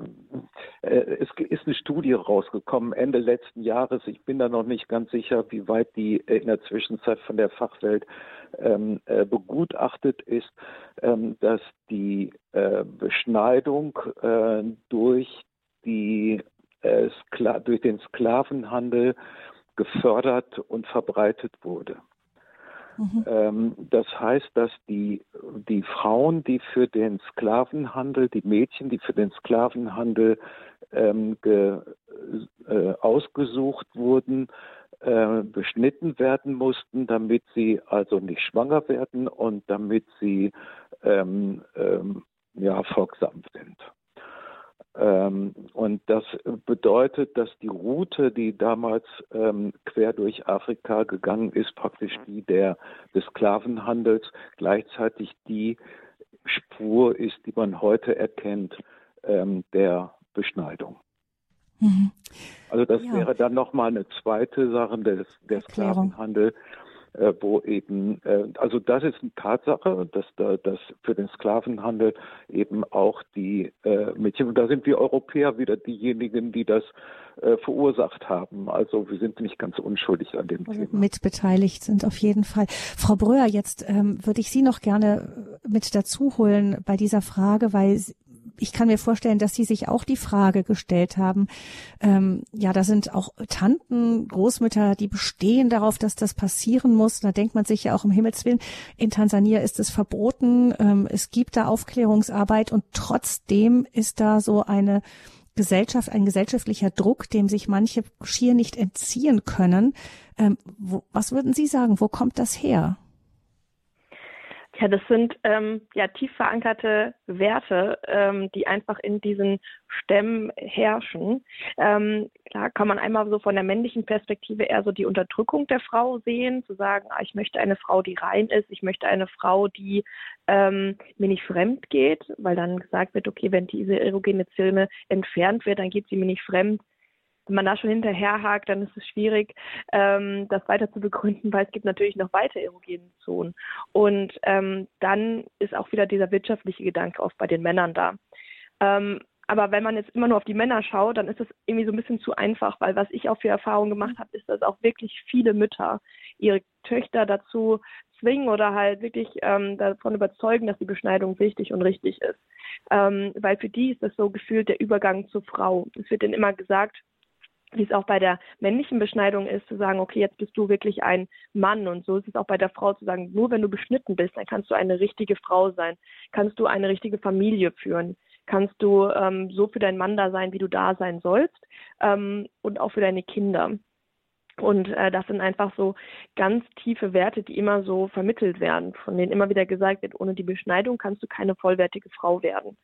äh, es ist eine Studie rausgekommen Ende letzten Jahres. Ich bin da noch nicht ganz sicher, wie weit die in der Zwischenzeit von der Fachwelt ähm, äh, begutachtet ist, ähm, dass die äh, Beschneidung äh, durch die äh, durch den Sklavenhandel gefördert und verbreitet wurde. Mhm. Ähm, das heißt, dass die, die Frauen, die für den Sklavenhandel, die Mädchen, die für den Sklavenhandel ähm, ge, äh, ausgesucht wurden, äh, beschnitten werden mussten, damit sie also nicht schwanger werden und damit sie ähm, ähm ja, folgsam sind. Ähm, und das bedeutet, dass die Route, die damals ähm, quer durch Afrika gegangen ist, praktisch die der, des Sklavenhandels, gleichzeitig die Spur ist, die man heute erkennt, ähm, der Beschneidung. Mhm. Also das ja. wäre dann nochmal eine zweite Sache des, der Sklavenhandel, wo eben, äh, also das ist eine Tatsache, dass da, dass für den Sklavenhandel eben auch die äh, Mädchen, und da sind wir Europäer wieder diejenigen, die das äh, verursacht haben. Also wir sind nicht ganz unschuldig an dem also Thema. Mitbeteiligt sind auf jeden Fall. Frau Bröer, jetzt ähm, würde ich Sie noch gerne mit dazu holen bei dieser Frage, weil ich kann mir vorstellen, dass Sie sich auch die Frage gestellt haben, ähm, ja, da sind auch Tanten, Großmütter, die bestehen darauf, dass das passieren muss. Da denkt man sich ja auch im Himmelswillen, in Tansania ist es verboten, ähm, es gibt da Aufklärungsarbeit und trotzdem ist da so eine Gesellschaft, ein gesellschaftlicher Druck, dem sich manche schier nicht entziehen können. Ähm, wo, was würden Sie sagen, wo kommt das her? Ja, das sind ähm, ja tief verankerte Werte, ähm, die einfach in diesen Stämmen herrschen. Ähm, klar kann man einmal so von der männlichen Perspektive eher so die Unterdrückung der Frau sehen, zu sagen, ah, ich möchte eine Frau, die rein ist, ich möchte eine Frau, die ähm, mir nicht fremd geht, weil dann gesagt wird, okay, wenn diese erogene Zone entfernt wird, dann geht sie mir nicht fremd wenn man da schon hinterherhakt, dann ist es schwierig, ähm, das weiter zu begründen, weil es gibt natürlich noch weitere erogene Zonen. Und ähm, dann ist auch wieder dieser wirtschaftliche Gedanke oft bei den Männern da. Ähm, aber wenn man jetzt immer nur auf die Männer schaut, dann ist das irgendwie so ein bisschen zu einfach, weil was ich auch für Erfahrungen gemacht habe, ist, dass auch wirklich viele Mütter ihre Töchter dazu zwingen oder halt wirklich ähm, davon überzeugen, dass die Beschneidung wichtig und richtig ist. Ähm, weil für die ist das so gefühlt der Übergang zur Frau. Es wird ihnen immer gesagt, wie es auch bei der männlichen Beschneidung ist, zu sagen, okay, jetzt bist du wirklich ein Mann. Und so ist es auch bei der Frau zu sagen, nur wenn du beschnitten bist, dann kannst du eine richtige Frau sein, kannst du eine richtige Familie führen, kannst du ähm, so für deinen Mann da sein, wie du da sein sollst ähm, und auch für deine Kinder. Und äh, das sind einfach so ganz tiefe Werte, die immer so vermittelt werden, von denen immer wieder gesagt wird, ohne die Beschneidung kannst du keine vollwertige Frau werden.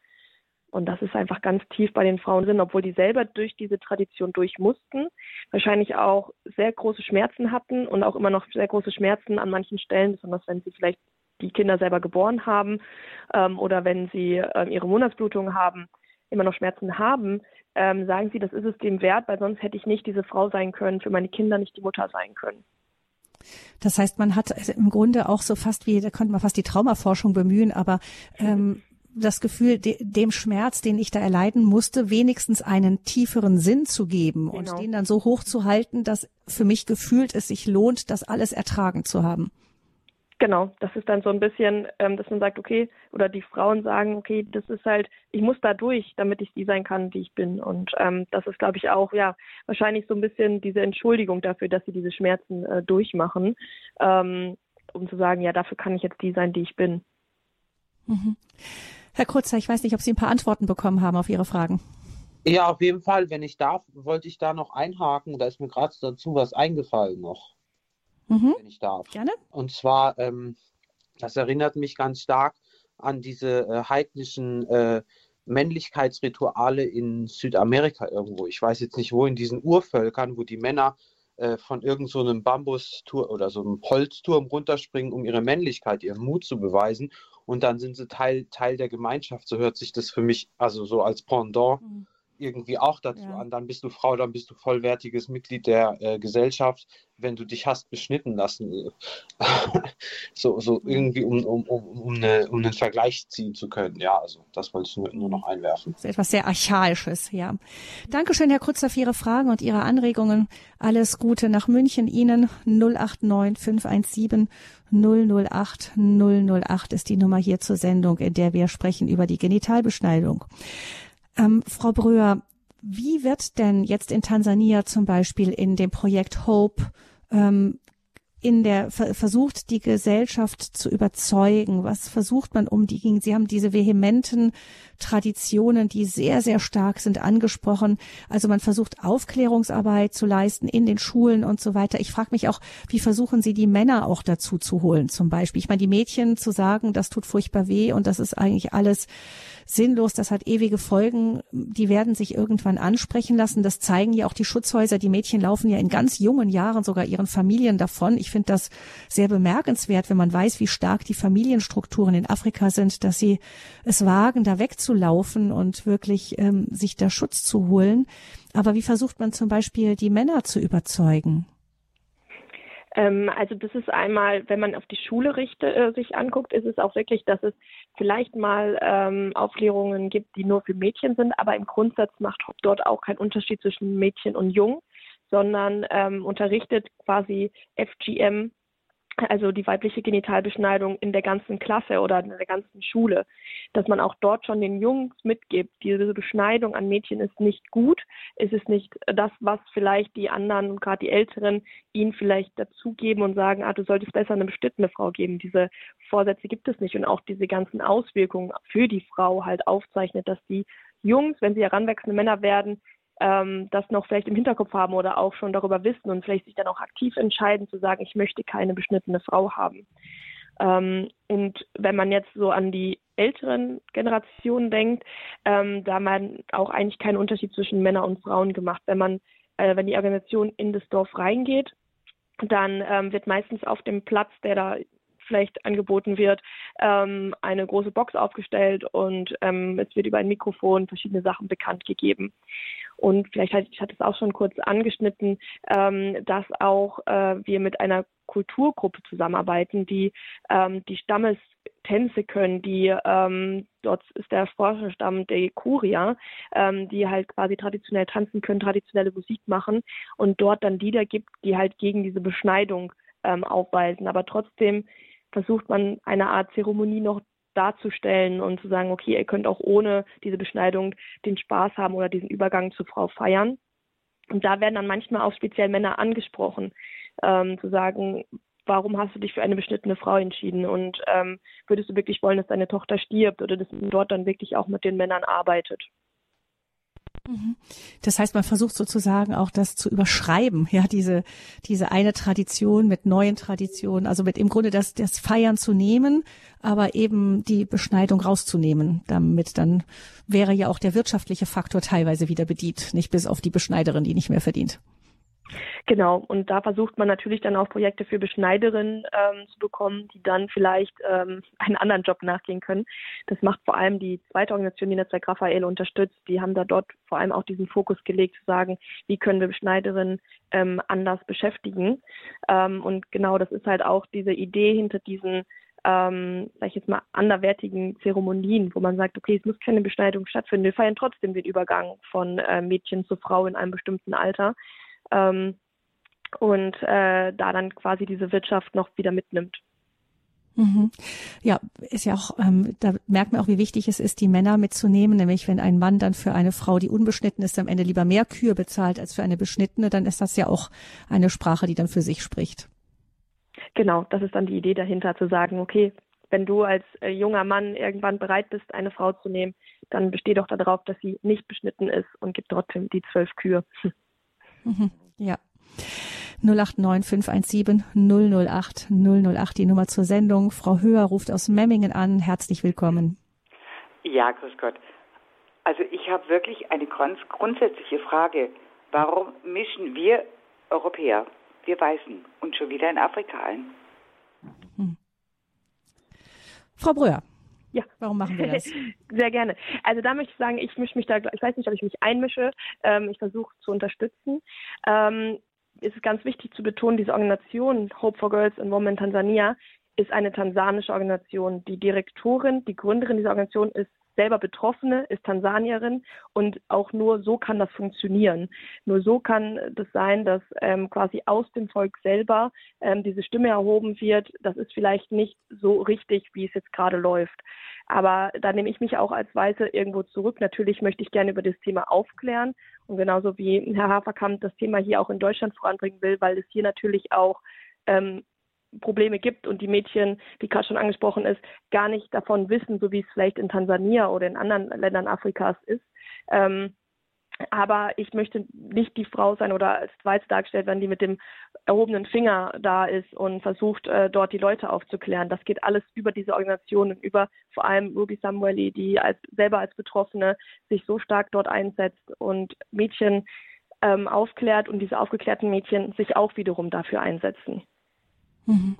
Und das ist einfach ganz tief bei den Frauen drin, obwohl die selber durch diese Tradition durch mussten, wahrscheinlich auch sehr große Schmerzen hatten und auch immer noch sehr große Schmerzen an manchen Stellen, besonders wenn sie vielleicht die Kinder selber geboren haben ähm, oder wenn sie ähm, ihre Monatsblutung haben, immer noch Schmerzen haben, ähm, sagen sie, das ist es dem wert, weil sonst hätte ich nicht diese Frau sein können, für meine Kinder nicht die Mutter sein können. Das heißt, man hat also im Grunde auch so fast wie, da könnte man fast die Traumaforschung bemühen, aber ähm, das Gefühl, de, dem Schmerz, den ich da erleiden musste, wenigstens einen tieferen Sinn zu geben genau. und den dann so hoch zu halten, dass für mich gefühlt es sich lohnt, das alles ertragen zu haben. Genau, das ist dann so ein bisschen, ähm, dass man sagt, okay, oder die Frauen sagen, okay, das ist halt, ich muss da durch, damit ich die sein kann, die ich bin. Und ähm, das ist, glaube ich, auch, ja, wahrscheinlich so ein bisschen diese Entschuldigung dafür, dass sie diese Schmerzen äh, durchmachen, ähm, um zu sagen, ja, dafür kann ich jetzt die sein, die ich bin. Mhm. Herr Krutzer, ich weiß nicht, ob Sie ein paar Antworten bekommen haben auf Ihre Fragen. Ja, auf jeden Fall. Wenn ich darf, wollte ich da noch einhaken. Da ist mir gerade dazu was eingefallen noch mhm. wenn ich darf. Gerne. Und zwar, ähm, das erinnert mich ganz stark an diese äh, heidnischen äh, Männlichkeitsrituale in Südamerika irgendwo. Ich weiß jetzt nicht wo, in diesen Urvölkern, wo die Männer äh, von irgendeinem so Bambusturm oder so einem Holzturm runterspringen, um ihre Männlichkeit, ihren Mut zu beweisen. Und dann sind sie Teil, Teil der Gemeinschaft. So hört sich das für mich, also so als Pendant. Mhm irgendwie auch dazu ja. an. Dann bist du Frau, dann bist du vollwertiges Mitglied der äh, Gesellschaft, wenn du dich hast beschnitten lassen. so, so irgendwie, um, um, um, um, eine, um einen Vergleich ziehen zu können. Ja, also das wollte ich nur, nur noch einwerfen. Das ist etwas sehr Archaisches, ja. Dankeschön, Herr Krutzer, für Ihre Fragen und Ihre Anregungen. Alles Gute nach München Ihnen. 089 517 008 008 ist die Nummer hier zur Sendung, in der wir sprechen über die Genitalbeschneidung. Ähm, Frau Bröhr, wie wird denn jetzt in Tansania zum Beispiel in dem Projekt Hope ähm, in der versucht die Gesellschaft zu überzeugen? Was versucht man um die? Sie haben diese vehementen Traditionen, die sehr, sehr stark sind, angesprochen. Also man versucht Aufklärungsarbeit zu leisten in den Schulen und so weiter. Ich frage mich auch, wie versuchen Sie die Männer auch dazu zu holen, zum Beispiel? Ich meine, die Mädchen zu sagen, das tut furchtbar weh und das ist eigentlich alles sinnlos, das hat ewige Folgen, die werden sich irgendwann ansprechen lassen. Das zeigen ja auch die Schutzhäuser. Die Mädchen laufen ja in ganz jungen Jahren sogar ihren Familien davon. Ich finde das sehr bemerkenswert, wenn man weiß, wie stark die Familienstrukturen in Afrika sind, dass sie es wagen, da wegzulaufen und wirklich ähm, sich da Schutz zu holen. Aber wie versucht man zum Beispiel die Männer zu überzeugen? Ähm, also das ist einmal, wenn man auf die Schule richte, äh, sich anguckt, ist es auch wirklich, dass es vielleicht mal ähm, Aufklärungen gibt, die nur für Mädchen sind, aber im Grundsatz macht dort auch keinen Unterschied zwischen Mädchen und Jung, sondern ähm, unterrichtet quasi FGM also die weibliche Genitalbeschneidung in der ganzen Klasse oder in der ganzen Schule, dass man auch dort schon den Jungs mitgibt, diese Beschneidung an Mädchen ist nicht gut, es ist nicht das, was vielleicht die anderen, gerade die Älteren, ihnen vielleicht dazugeben und sagen, ah, du solltest besser eine beschnittene Frau geben. Diese Vorsätze gibt es nicht und auch diese ganzen Auswirkungen für die Frau halt aufzeichnet, dass die Jungs, wenn sie heranwachsende Männer werden, ähm, das noch vielleicht im Hinterkopf haben oder auch schon darüber wissen und vielleicht sich dann auch aktiv entscheiden zu sagen, ich möchte keine beschnittene Frau haben. Ähm, und wenn man jetzt so an die älteren Generationen denkt, ähm, da man auch eigentlich keinen Unterschied zwischen Männern und Frauen gemacht. Wenn man, äh, wenn die Organisation in das Dorf reingeht, dann ähm, wird meistens auf dem Platz, der da vielleicht angeboten wird, ähm, eine große Box aufgestellt und ähm, es wird über ein Mikrofon verschiedene Sachen bekannt gegeben. Und vielleicht hatte ich hatte es auch schon kurz angeschnitten, ähm, dass auch äh, wir mit einer Kulturgruppe zusammenarbeiten, die ähm, die Stammestänze können, die ähm, dort ist der Forscherstamm der Kuria, ähm, die halt quasi traditionell tanzen können, traditionelle Musik machen und dort dann Lieder gibt, die halt gegen diese Beschneidung ähm, aufweisen. Aber trotzdem versucht man eine Art Zeremonie noch darzustellen und zu sagen, okay, ihr könnt auch ohne diese Beschneidung den Spaß haben oder diesen Übergang zur Frau feiern. Und da werden dann manchmal auch speziell Männer angesprochen, ähm, zu sagen, warum hast du dich für eine beschnittene Frau entschieden und ähm, würdest du wirklich wollen, dass deine Tochter stirbt oder dass man dort dann wirklich auch mit den Männern arbeitet. Mhm. Das heißt, man versucht sozusagen auch das zu überschreiben, ja, diese, diese eine Tradition mit neuen Traditionen, also mit im Grunde das, das Feiern zu nehmen, aber eben die Beschneidung rauszunehmen, damit dann wäre ja auch der wirtschaftliche Faktor teilweise wieder bedient, nicht bis auf die Beschneiderin, die nicht mehr verdient. Genau, und da versucht man natürlich dann auch Projekte für Beschneiderinnen ähm, zu bekommen, die dann vielleicht ähm, einen anderen Job nachgehen können. Das macht vor allem die zweite Organisation, die Netzwerk Raphael unterstützt. Die haben da dort vor allem auch diesen Fokus gelegt, zu sagen, wie können wir Beschneiderinnen ähm, anders beschäftigen. Ähm, und genau das ist halt auch diese Idee hinter diesen ähm, sag ich jetzt mal, anderwertigen Zeremonien, wo man sagt, okay, es muss keine Beschneidung stattfinden. Wir feiern trotzdem den Übergang von äh, Mädchen zu Frau in einem bestimmten Alter ähm, und äh, da dann quasi diese Wirtschaft noch wieder mitnimmt. Mhm. Ja, ist ja auch, ähm, da merkt man auch, wie wichtig es ist, die Männer mitzunehmen. Nämlich, wenn ein Mann dann für eine Frau, die unbeschnitten ist, am Ende lieber mehr Kühe bezahlt als für eine beschnittene, dann ist das ja auch eine Sprache, die dann für sich spricht. Genau, das ist dann die Idee dahinter, zu sagen, okay, wenn du als äh, junger Mann irgendwann bereit bist, eine Frau zu nehmen, dann besteht doch darauf, dass sie nicht beschnitten ist und gibt trotzdem die zwölf Kühe. Mhm. Ja. 089 517 008 008, die Nummer zur Sendung. Frau Höher ruft aus Memmingen an. Herzlich willkommen. Ja, grüß Gott. Also ich habe wirklich eine ganz grundsätzliche Frage. Warum mischen wir Europäer, wir Weißen, uns schon wieder in Afrika ein? Hm. Frau Bröhr. Ja. Warum machen wir das? Sehr gerne. Also da möchte ich sagen, ich mische mich da, ich weiß nicht, ob ich mich einmische. Ähm, ich versuche zu unterstützen. Ähm, es ist ganz wichtig zu betonen, diese Organisation Hope for Girls in Women Tansania ist eine tansanische Organisation. Die Direktorin, die Gründerin dieser Organisation ist selber Betroffene, ist Tansanierin und auch nur so kann das funktionieren. Nur so kann das sein, dass ähm, quasi aus dem Volk selber ähm, diese Stimme erhoben wird. Das ist vielleicht nicht so richtig, wie es jetzt gerade läuft. Aber da nehme ich mich auch als Weiße irgendwo zurück. Natürlich möchte ich gerne über das Thema aufklären und genauso wie Herr Haferkamp das Thema hier auch in Deutschland voranbringen will, weil es hier natürlich auch ähm, Probleme gibt und die Mädchen, wie gerade schon angesprochen ist, gar nicht davon wissen, so wie es vielleicht in Tansania oder in anderen Ländern Afrikas ist. Ähm, aber ich möchte nicht die Frau sein oder als Weiß dargestellt werden, die mit dem erhobenen Finger da ist und versucht, äh, dort die Leute aufzuklären. Das geht alles über diese Organisation und über vor allem Ruby Samueli, die als, selber als Betroffene sich so stark dort einsetzt und Mädchen ähm, aufklärt und diese aufgeklärten Mädchen sich auch wiederum dafür einsetzen. Mhm.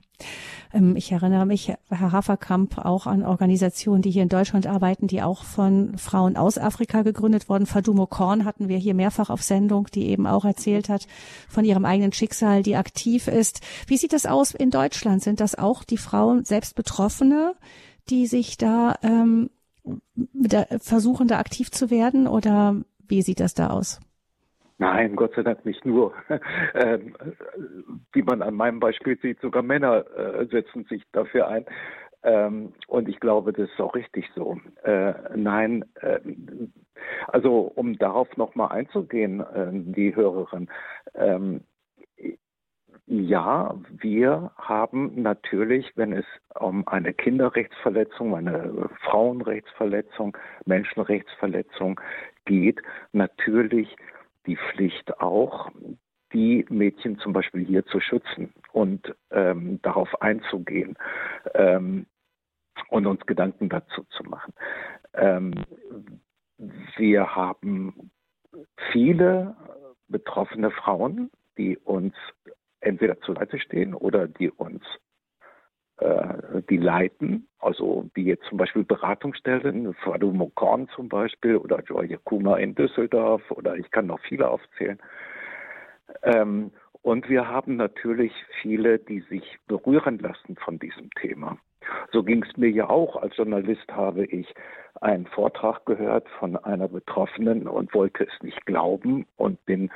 Ähm, ich erinnere mich, Herr Haferkamp, auch an Organisationen, die hier in Deutschland arbeiten, die auch von Frauen aus Afrika gegründet wurden. Fadumo Korn hatten wir hier mehrfach auf Sendung, die eben auch erzählt hat von ihrem eigenen Schicksal, die aktiv ist. Wie sieht das aus in Deutschland? Sind das auch die Frauen selbst Betroffene, die sich da ähm, versuchen, da aktiv zu werden? Oder wie sieht das da aus? Nein, Gott sei Dank nicht nur. Ähm, wie man an meinem Beispiel sieht, sogar Männer äh, setzen sich dafür ein. Ähm, und ich glaube, das ist auch richtig so. Äh, nein, äh, also um darauf nochmal einzugehen, äh, die Hörerin. Ähm, ja, wir haben natürlich, wenn es um eine Kinderrechtsverletzung, eine Frauenrechtsverletzung, Menschenrechtsverletzung geht, natürlich die Pflicht auch, die Mädchen zum Beispiel hier zu schützen und ähm, darauf einzugehen ähm, und uns Gedanken dazu zu machen. Ähm, wir haben viele betroffene Frauen, die uns entweder zur Seite stehen oder die uns die leiten, also die jetzt zum Beispiel Beratungsstellen, Fadumo Korn zum Beispiel oder Joy Kuma in Düsseldorf oder ich kann noch viele aufzählen. Ähm, und wir haben natürlich viele, die sich berühren lassen von diesem Thema. So ging es mir ja auch. Als Journalist habe ich einen Vortrag gehört von einer Betroffenen und wollte es nicht glauben und bin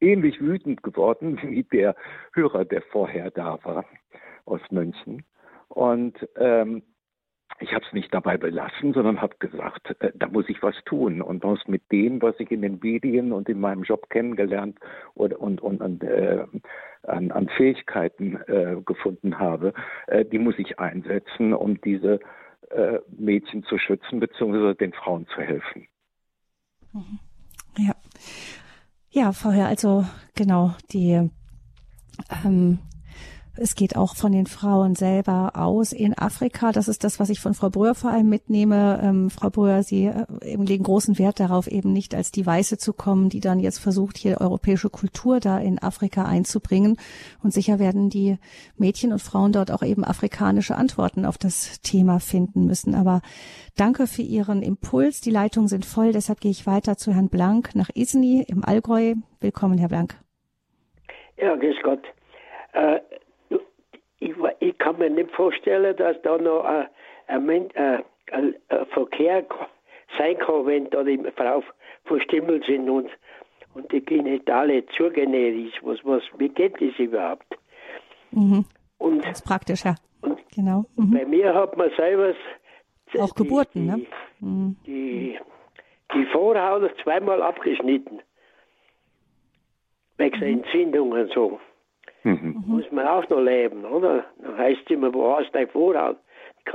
ähnlich wütend geworden wie der Hörer, der vorher da war aus München. Und ähm, ich habe es nicht dabei belassen, sondern habe gesagt, äh, da muss ich was tun und muss mit dem, was ich in den Medien und in meinem Job kennengelernt und, und, und, und äh, an, an, Fähigkeiten äh, gefunden habe, äh, die muss ich einsetzen, um diese äh, Mädchen zu schützen bzw. den Frauen zu helfen. Mhm. Ja, ja, vorher also genau die ähm, es geht auch von den Frauen selber aus in Afrika. Das ist das, was ich von Frau Bröhr vor allem mitnehme. Ähm, Frau Bröhr, Sie äh, eben legen großen Wert darauf, eben nicht als die Weiße zu kommen, die dann jetzt versucht, hier europäische Kultur da in Afrika einzubringen. Und sicher werden die Mädchen und Frauen dort auch eben afrikanische Antworten auf das Thema finden müssen. Aber danke für Ihren Impuls. Die Leitungen sind voll. Deshalb gehe ich weiter zu Herrn Blank nach Isny im Allgäu. Willkommen, Herr Blank. Ja, grüß Gott. Äh, ich, ich, kann mir nicht vorstellen, dass da noch ein, ein, ein, ein Verkehr sein kann, wenn da die Frau verstimmelt sind und, und die Genitale zugenäht ist. Was, was, wie geht das überhaupt? Mhm. Und, das ist praktisch, ja. Und genau. Mhm. Bei mir hat man selber auch die, Geburten, die, ne? Mhm. Die, die Vorhaut zweimal abgeschnitten. Wegen mhm. Entzündungen und so. Mhm. Muss man auch noch leben, oder? Dann heißt es immer, wo hast du dein Vorhaut?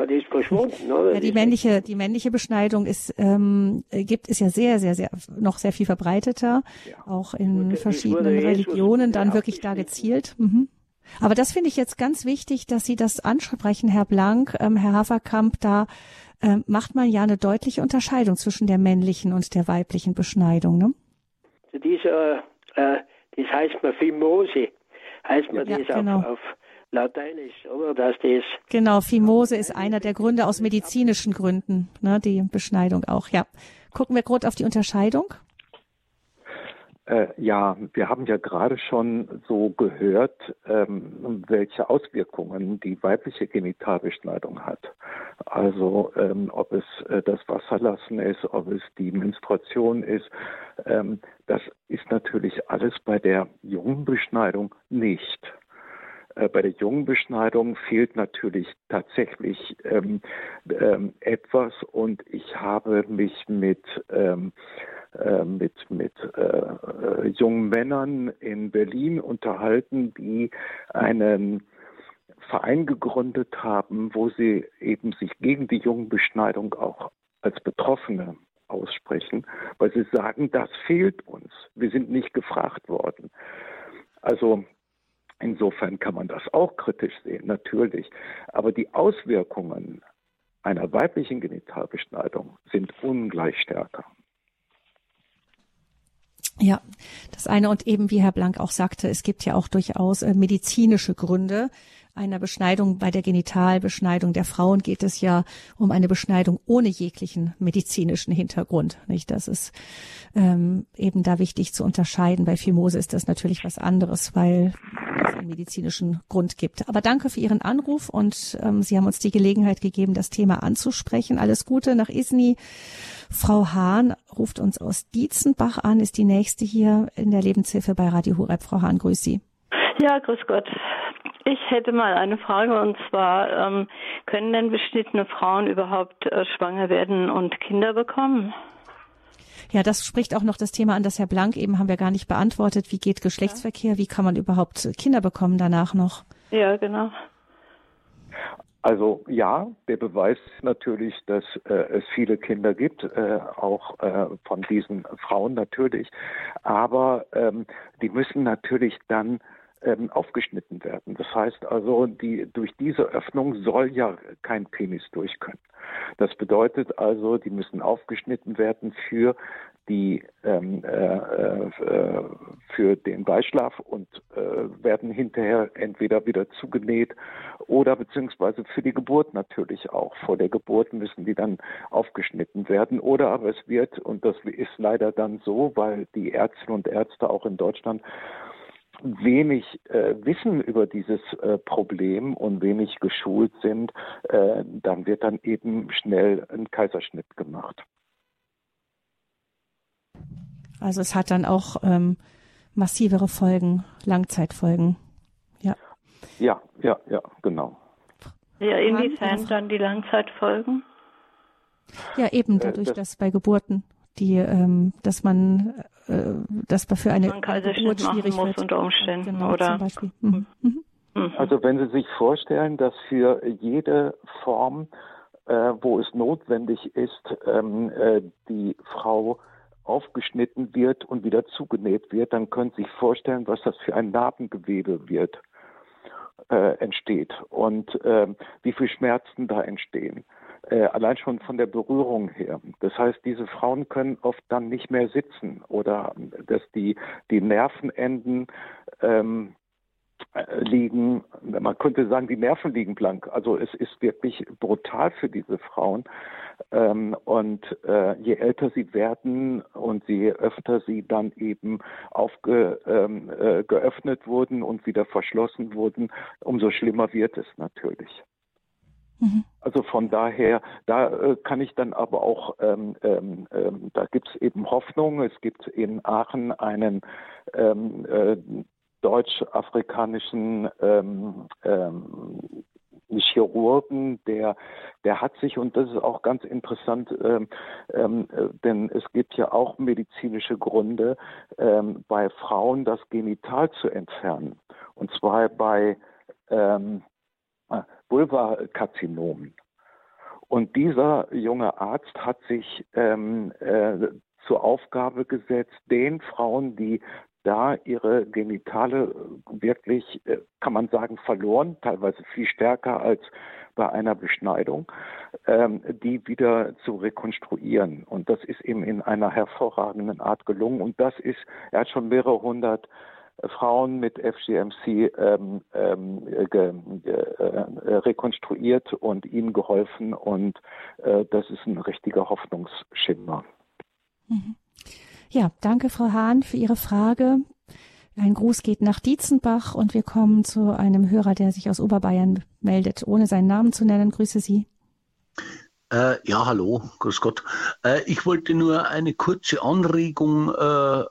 Die ist verschwunden, oder? Ja, die männliche, die männliche Beschneidung ist, ähm, gibt, ist ja sehr, sehr, sehr, noch sehr viel verbreiteter. Ja. Auch in verschiedenen Religionen dann wirklich da gezielt. Mhm. Aber das finde ich jetzt ganz wichtig, dass Sie das ansprechen, Herr Blank, ähm, Herr Haferkamp, da äh, macht man ja eine deutliche Unterscheidung zwischen der männlichen und der weiblichen Beschneidung, ne? Dieser, äh, das heißt man Fimose, heißt man ja, das genau. auf, auf Lateinisch, oder? Dass das genau, Fimose ist einer der Gründe aus medizinischen Gründen, ne, die Beschneidung auch, ja. Gucken wir kurz auf die Unterscheidung. Äh, ja, wir haben ja gerade schon so gehört, ähm, welche Auswirkungen die weibliche Genitalbeschneidung hat. Also ähm, ob es äh, das Wasserlassen ist, ob es die Menstruation ist. Ähm, das ist natürlich alles bei der jungen Beschneidung nicht. Äh, bei der jungen Beschneidung fehlt natürlich tatsächlich ähm, ähm, etwas und ich habe mich mit ähm, äh, mit, mit äh, jungen Männern in Berlin unterhalten, die einen Verein gegründet haben, wo sie eben sich gegen die Jungenbeschneidung auch als Betroffene aussprechen, weil sie sagen, das fehlt uns. Wir sind nicht gefragt worden. Also insofern kann man das auch kritisch sehen, natürlich. Aber die Auswirkungen einer weiblichen Genitalbeschneidung sind ungleich stärker. Ja, das eine und eben, wie Herr Blank auch sagte, es gibt ja auch durchaus äh, medizinische Gründe, einer Beschneidung, bei der Genitalbeschneidung der Frauen geht es ja um eine Beschneidung ohne jeglichen medizinischen Hintergrund. Nicht? Das ist ähm, eben da wichtig zu unterscheiden. Bei Fimose ist das natürlich was anderes, weil medizinischen Grund gibt. Aber danke für Ihren Anruf und ähm, Sie haben uns die Gelegenheit gegeben, das Thema anzusprechen. Alles Gute nach Isny. Frau Hahn ruft uns aus Dietzenbach an, ist die nächste hier in der Lebenshilfe bei Radio Hureb. Frau Hahn, grüß Sie. Ja, grüß Gott. Ich hätte mal eine Frage und zwar, ähm, können denn beschnittene Frauen überhaupt äh, schwanger werden und Kinder bekommen? Ja, das spricht auch noch das Thema an, das Herr Blank eben haben wir gar nicht beantwortet. Wie geht Geschlechtsverkehr? Wie kann man überhaupt Kinder bekommen danach noch? Ja, genau. Also ja, der Beweis ist natürlich, dass äh, es viele Kinder gibt, äh, auch äh, von diesen Frauen natürlich. Aber ähm, die müssen natürlich dann ähm, aufgeschnitten werden. Das heißt also, die, durch diese Öffnung soll ja kein Penis durch können. Das bedeutet also, die müssen aufgeschnitten werden für die ähm, äh, äh, für den Beischlaf und äh, werden hinterher entweder wieder zugenäht oder beziehungsweise für die Geburt natürlich auch. Vor der Geburt müssen die dann aufgeschnitten werden oder aber es wird und das ist leider dann so, weil die Ärztinnen und Ärzte auch in Deutschland wenig äh, wissen über dieses äh, Problem und wenig geschult sind, äh, dann wird dann eben schnell ein Kaiserschnitt gemacht. Also es hat dann auch ähm, massivere Folgen, Langzeitfolgen. Ja. Ja, ja, ja, genau. Ja, inwiefern dann die Langzeitfolgen? Ja, eben äh, dadurch, das, dass bei Geburten die, ähm, dass man, äh, dass für eine man Geburt schwierig muss wird. unter Umständen, genau, oder? Zum Beispiel. Mhm. Mhm. mhm. Also wenn Sie sich vorstellen, dass für jede Form, äh, wo es notwendig ist, ähm, äh, die Frau aufgeschnitten wird und wieder zugenäht wird, dann können Sie sich vorstellen, was das für ein Narbengewebe wird. äh, entsteht und äh, wie viel Schmerzen da entstehen. Äh, allein schon von der Berührung her. Das heißt, diese Frauen können oft dann nicht mehr sitzen oder dass die, die Nervenenden ähm, äh, liegen, man könnte sagen, die Nerven liegen blank. Also es ist wirklich brutal für diese Frauen. Ähm, und äh, je älter sie werden und je öfter sie dann eben aufge, ähm, äh, geöffnet wurden und wieder verschlossen wurden, umso schlimmer wird es natürlich. Mhm. Also von daher, da äh, kann ich dann aber auch, ähm, ähm, ähm da gibt es eben Hoffnung. Es gibt in Aachen einen ähm, äh, deutsch-afrikanischen ähm, ähm, Chirurgen, der, der hat sich, und das ist auch ganz interessant, ähm, ähm, denn es gibt ja auch medizinische Gründe, ähm, bei Frauen das Genital zu entfernen. Und zwar bei Vulvakarzinomen. Und dieser junge Arzt hat sich ähm, äh, zur Aufgabe gesetzt, den Frauen, die da ihre Genitale wirklich, äh, kann man sagen, verloren, teilweise viel stärker als bei einer Beschneidung, ähm, die wieder zu rekonstruieren. Und das ist ihm in einer hervorragenden Art gelungen. Und das ist, er hat schon mehrere hundert Frauen mit FGMC ähm, ähm, ge, äh, rekonstruiert und ihnen geholfen. Und äh, das ist ein richtiger Hoffnungsschimmer. Mhm. Ja, danke, Frau Hahn, für Ihre Frage. Ein Gruß geht nach Dietzenbach und wir kommen zu einem Hörer, der sich aus Oberbayern meldet, ohne seinen Namen zu nennen. Grüße Sie. Äh, ja, hallo, grüß Gott. Äh, ich wollte nur eine kurze Anregung äh,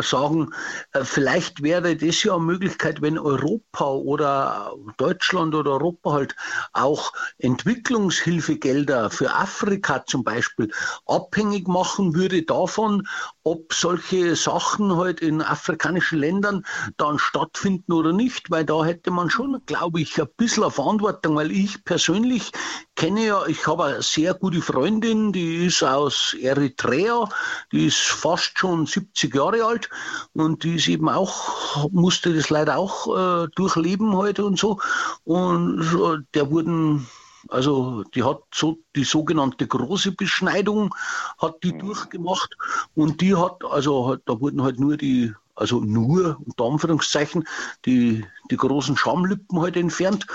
sagen, äh, vielleicht wäre das ja eine Möglichkeit, wenn Europa oder Deutschland oder Europa halt auch Entwicklungshilfegelder für Afrika zum Beispiel abhängig machen würde davon, ob solche Sachen halt in afrikanischen Ländern dann stattfinden oder nicht, weil da hätte man schon, glaube ich, ein bisschen Verantwortung, weil ich persönlich kenne ja, ich habe eine sehr gute Freundin, die ist aus Eritrea, die ist fast schon 70 Jahre alt und die ist eben auch, musste das leider auch äh, durchleben heute und so. Und der wurden also die hat so die sogenannte große Beschneidung hat die mhm. durchgemacht und die hat also da wurden halt nur die also nur unter Anführungszeichen die die großen Schamlippen halt entfernt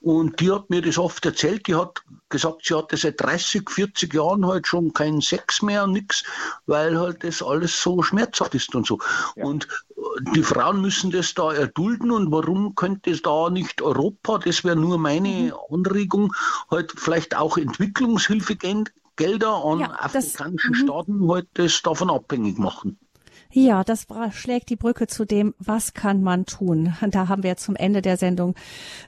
und die hat mir das oft erzählt. Die hat gesagt, sie hatte seit 30, 40 Jahren halt schon keinen Sex mehr und nichts, weil halt das alles so schmerzhaft ist und so. Ja. Und äh, die Frauen müssen das da erdulden und warum könnte es da nicht Europa, das wäre nur meine mhm. Anregung, halt vielleicht auch Entwicklungshilfegelder an ja, afrikanischen das, mhm. Staaten halt das davon abhängig machen. Ja, das schlägt die Brücke zu dem, was kann man tun? Da haben wir zum Ende der Sendung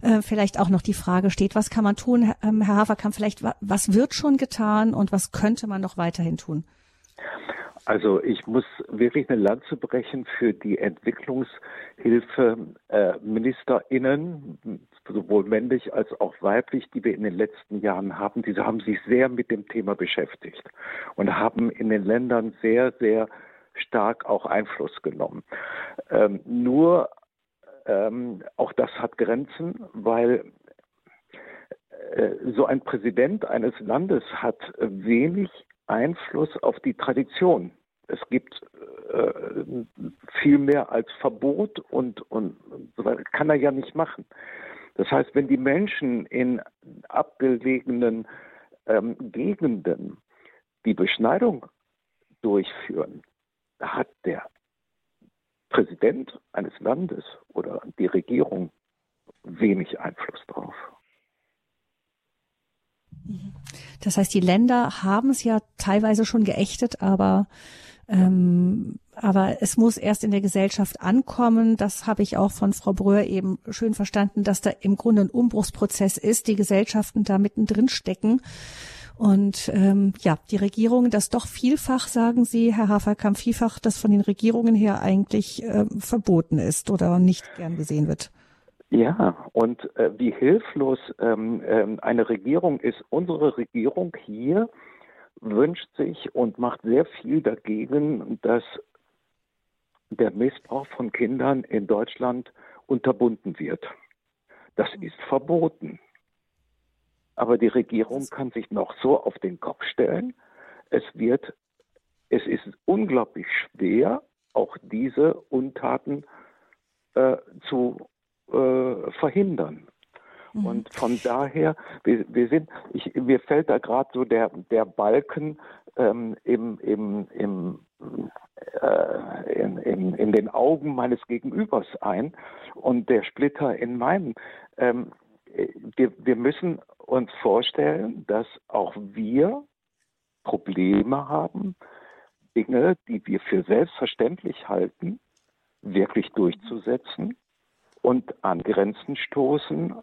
äh, vielleicht auch noch die Frage steht, was kann man tun? Ähm, Herr Haferkamp, vielleicht, was wird schon getan und was könnte man noch weiterhin tun? Also ich muss wirklich eine Lanze brechen für die Entwicklungshilfe äh, sowohl männlich als auch weiblich, die wir in den letzten Jahren haben. Diese haben sich sehr mit dem Thema beschäftigt und haben in den Ländern sehr, sehr stark auch Einfluss genommen. Ähm, nur ähm, auch das hat Grenzen, weil äh, so ein Präsident eines Landes hat wenig Einfluss auf die Tradition. Es gibt äh, viel mehr als Verbot und, und so weiter. Kann er ja nicht machen. Das heißt, wenn die Menschen in abgelegenen ähm, Gegenden die Beschneidung durchführen, hat der Präsident eines Landes oder die Regierung wenig Einfluss drauf. Das heißt, die Länder haben es ja teilweise schon geächtet, aber ähm, aber es muss erst in der Gesellschaft ankommen. Das habe ich auch von Frau Bröhr eben schön verstanden, dass da im Grunde ein Umbruchsprozess ist, die Gesellschaften da mittendrin stecken. Und ähm, ja, die Regierungen, das doch vielfach, sagen Sie, Herr Haferkamp, vielfach, das von den Regierungen her eigentlich äh, verboten ist oder nicht gern gesehen wird. Ja, und äh, wie hilflos ähm, äh, eine Regierung ist. Unsere Regierung hier wünscht sich und macht sehr viel dagegen, dass der Missbrauch von Kindern in Deutschland unterbunden wird. Das ist verboten. Aber die Regierung kann sich noch so auf den Kopf stellen. Es wird, es ist unglaublich schwer, auch diese Untaten äh, zu äh, verhindern. Mhm. Und von daher, wir, wir sind, ich, mir fällt da gerade so der, der Balken ähm, im, im, im, äh, in, in, in den Augen meines Gegenübers ein und der Splitter in meinem. Ähm, wir, wir müssen uns vorstellen, dass auch wir Probleme haben, Dinge, die wir für selbstverständlich halten, wirklich durchzusetzen und an Grenzen stoßen,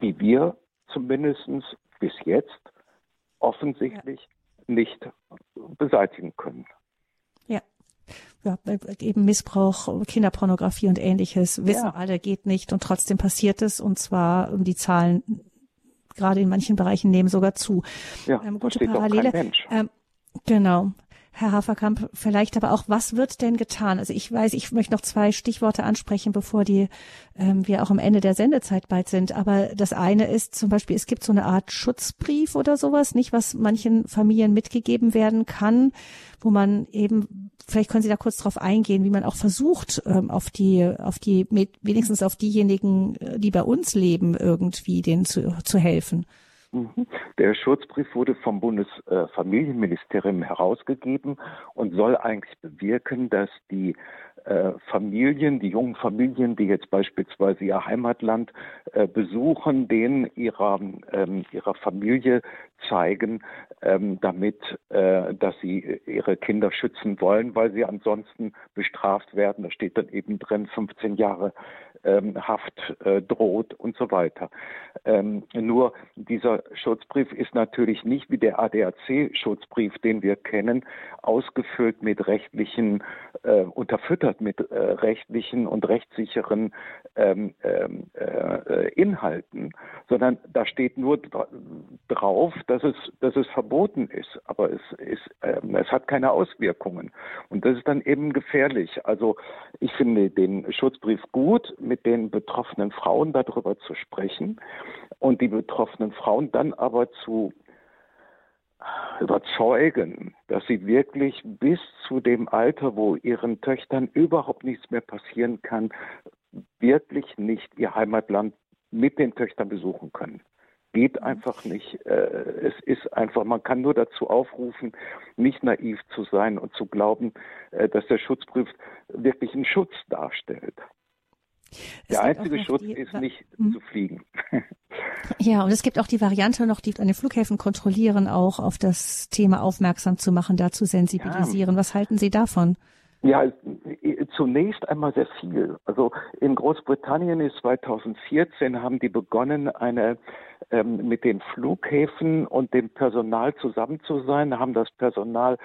die wir zumindest bis jetzt offensichtlich ja. nicht beseitigen können. Ja. Eben Missbrauch, Kinderpornografie und ähnliches, wissen ja. alle, geht nicht und trotzdem passiert es und zwar die Zahlen gerade in manchen Bereichen nehmen sogar zu. Ja, ähm, gute Parallele. Ähm, genau. Herr Haferkamp, vielleicht aber auch, was wird denn getan? Also ich weiß, ich möchte noch zwei Stichworte ansprechen, bevor die ähm, wir auch am Ende der Sendezeit bald sind. Aber das eine ist zum Beispiel, es gibt so eine Art Schutzbrief oder sowas, nicht, was manchen Familien mitgegeben werden kann, wo man eben, vielleicht können Sie da kurz drauf eingehen, wie man auch versucht, ähm, auf die, auf die, wenigstens auf diejenigen, äh, die bei uns leben, irgendwie denen zu, zu helfen. Mhm. Der Schutzbrief wurde vom Bundesfamilienministerium herausgegeben und soll eigentlich bewirken, dass die äh, Familien, die jungen Familien, die jetzt beispielsweise ihr Heimatland äh, besuchen, denen ihrer, ähm, ihrer Familie zeigen, ähm, damit, äh, dass sie ihre Kinder schützen wollen, weil sie ansonsten bestraft werden. Da steht dann eben drin, 15 Jahre ähm, Haft äh, droht und so weiter. Ähm, nur dieser Schutzbrief ist natürlich nicht wie der ADAC-Schutzbrief, den wir kennen, ausgefüllt mit rechtlichen, äh, unterfüttert mit äh, rechtlichen und rechtssicheren ähm, ähm äh, Inhalten, sondern da steht nur drauf, dass es, dass es verboten ist, aber es, ist, ähm, es hat keine Auswirkungen. Und das ist dann eben gefährlich. Also ich finde den Schutzbrief gut, mit den betroffenen Frauen darüber zu sprechen und die betroffenen Frauen dann aber zu überzeugen, dass sie wirklich bis zu dem Alter, wo ihren Töchtern überhaupt nichts mehr passieren kann, wirklich nicht ihr Heimatland mit den Töchtern besuchen können. Geht einfach nicht. Äh, es ist einfach, man kann nur dazu aufrufen, nicht naiv zu sein und zu glauben, äh, dass der Schutzbrief wirklich einen Schutz darstellt. Es der einzige Schutz die, ist nicht hm? zu fliegen. Ja, und es gibt auch die Variante noch, die an den Flughäfen kontrollieren, auch auf das Thema aufmerksam zu machen, da zu sensibilisieren. Ja. Was halten Sie davon? Ja, zunächst einmal sehr viel. Also in Großbritannien ist 2014 haben die begonnen, eine ähm, mit den Flughäfen und dem Personal zusammen zu sein, haben das Personal,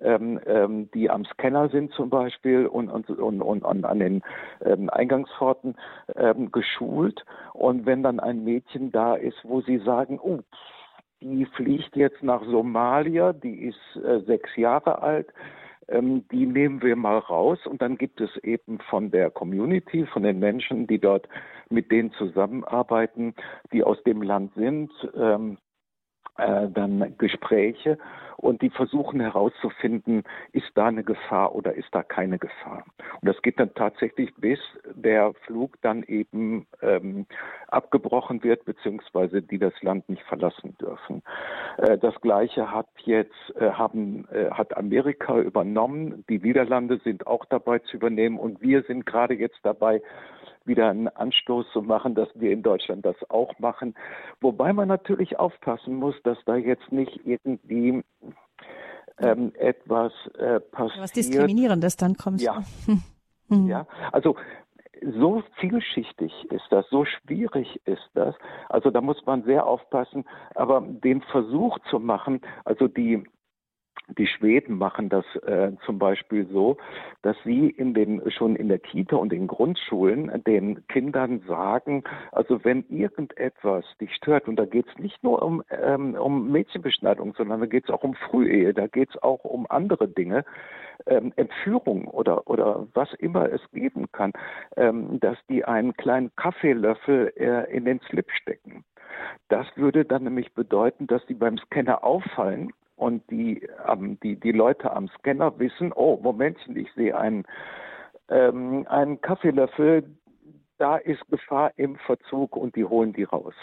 ähm, ähm, die am Scanner sind zum Beispiel und, und, und, und an den ähm, Eingangspforten ähm, geschult. Und wenn dann ein Mädchen da ist, wo sie sagen, oh, die fliegt jetzt nach Somalia, die ist äh, sechs Jahre alt, ähm, die nehmen wir mal raus und dann gibt es eben von der Community, von den Menschen, die dort mit denen zusammenarbeiten, die aus dem Land sind, ähm, äh, dann Gespräche und die versuchen herauszufinden, ist da eine Gefahr oder ist da keine Gefahr. Und das geht dann tatsächlich bis der Flug dann eben ähm, abgebrochen wird, beziehungsweise die das Land nicht verlassen dürfen. Äh, das Gleiche hat jetzt äh, haben äh, hat Amerika übernommen. Die Niederlande sind auch dabei zu übernehmen und wir sind gerade jetzt dabei, wieder einen Anstoß zu machen, dass wir in Deutschland das auch machen. Wobei man natürlich aufpassen muss, dass da jetzt nicht irgendwie ähm, etwas äh, passiert. Was Diskriminierendes dann kommt. Ja. Hm. Ja, also so vielschichtig ist das, so schwierig ist das. Also da muss man sehr aufpassen. Aber den Versuch zu machen, also die Die Schweden machen das äh, zum Beispiel so, dass sie in den, schon in der Kita und in Grundschulen den Kindern sagen, also wenn irgendetwas dich stört, und da geht es nicht nur um, ähm, um Mädchenbeschneidung, sondern da geht es auch um Frühehe, da geht es auch um andere Dinge, ähm, Entführung oder, oder was immer es geben kann, ähm, dass die einen kleinen Kaffeelöffel äh, in den Slip stecken. Das würde dann nämlich bedeuten, dass die beim Scanner auffallen und die, ähm, die, die Leute am Scanner wissen, oh, Momentchen, ich sehe einen, ähm, einen Kaffeelöffel, da ist Gefahr im Verzug und die holen die raus.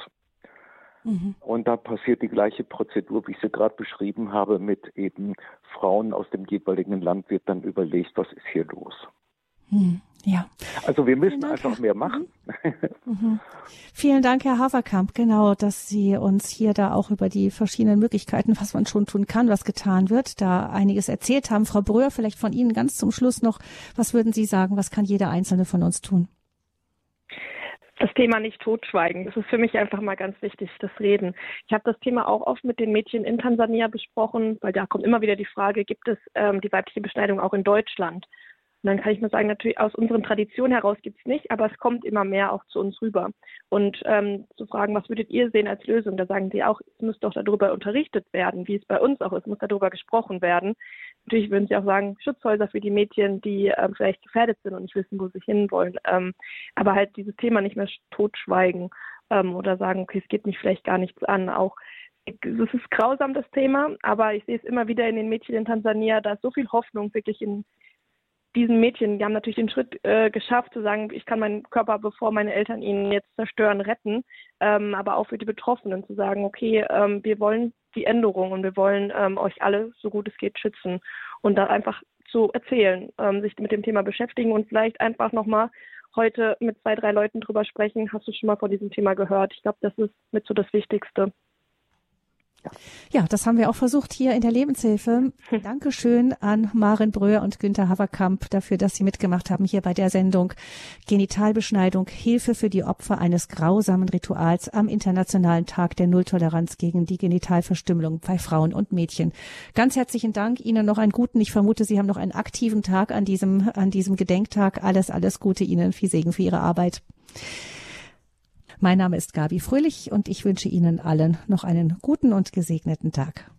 Mhm. Und da passiert die gleiche Prozedur, wie ich sie gerade beschrieben habe, mit eben Frauen aus dem jeweiligen Land wird dann überlegt, was ist hier los. Mhm. Ja. Also wir müssen einfach mehr machen. Mhm. mhm. Vielen Dank, Herr Haverkamp, genau, dass Sie uns hier da auch über die verschiedenen Möglichkeiten, was man schon tun kann, was getan wird, da einiges erzählt haben. Frau Bröhr, vielleicht von Ihnen ganz zum Schluss noch, was würden Sie sagen, was kann jeder Einzelne von uns tun? das Thema nicht totschweigen. Das ist für mich einfach mal ganz wichtig, das Reden. Ich habe das Thema auch oft mit den Mädchen in Tansania besprochen, weil da kommt immer wieder die Frage, gibt es ähm, die weibliche Beschneidung auch in Deutschland? Und dann kann ich nur sagen, natürlich aus unseren Traditionen heraus gibt es nicht, aber es kommt immer mehr auch zu uns rüber. Und ähm, zu fragen, was würdet ihr sehen als Lösung? Da sagen sie auch, es muss doch darüber unterrichtet werden, wie es bei uns auch ist, muss darüber gesprochen werden. Natürlich würden sie auch sagen, Schutzhäuser für die Mädchen, die ähm, vielleicht gefährdet sind und nicht wissen, wo sie hinwollen. Ähm, aber halt dieses Thema nicht mehr totschweigen ähm, oder sagen, okay, es geht mich vielleicht gar nichts an. Auch es ist grausam, das Thema, aber ich sehe es immer wieder in den Mädchen in Tansania, da ist so viel Hoffnung wirklich in diesen Mädchen, die haben natürlich den Schritt äh, geschafft, zu sagen, ich kann meinen Körper, bevor meine Eltern ihn jetzt zerstören, retten, ähm, aber auch für die Betroffenen zu sagen, okay, ähm, wir wollen die Änderung und wir wollen ähm, euch alle, so gut es geht, schützen und da einfach zu erzählen, ähm, sich mit dem Thema beschäftigen und vielleicht einfach nochmal heute mit zwei, drei Leuten drüber sprechen. Hast du schon mal von diesem Thema gehört? Ich glaube, das ist mit so das Wichtigste. Ja, das haben wir auch versucht hier in der Lebenshilfe. Dankeschön an Maren Bröhr und Günther Haverkamp dafür, dass Sie mitgemacht haben hier bei der Sendung Genitalbeschneidung, Hilfe für die Opfer eines grausamen Rituals am Internationalen Tag der Nulltoleranz gegen die Genitalverstümmelung bei Frauen und Mädchen. Ganz herzlichen Dank. Ihnen noch einen guten, ich vermute, Sie haben noch einen aktiven Tag an diesem, an diesem Gedenktag. Alles, alles Gute Ihnen. Viel Segen für Ihre Arbeit. Mein Name ist Gabi Fröhlich und ich wünsche Ihnen allen noch einen guten und gesegneten Tag.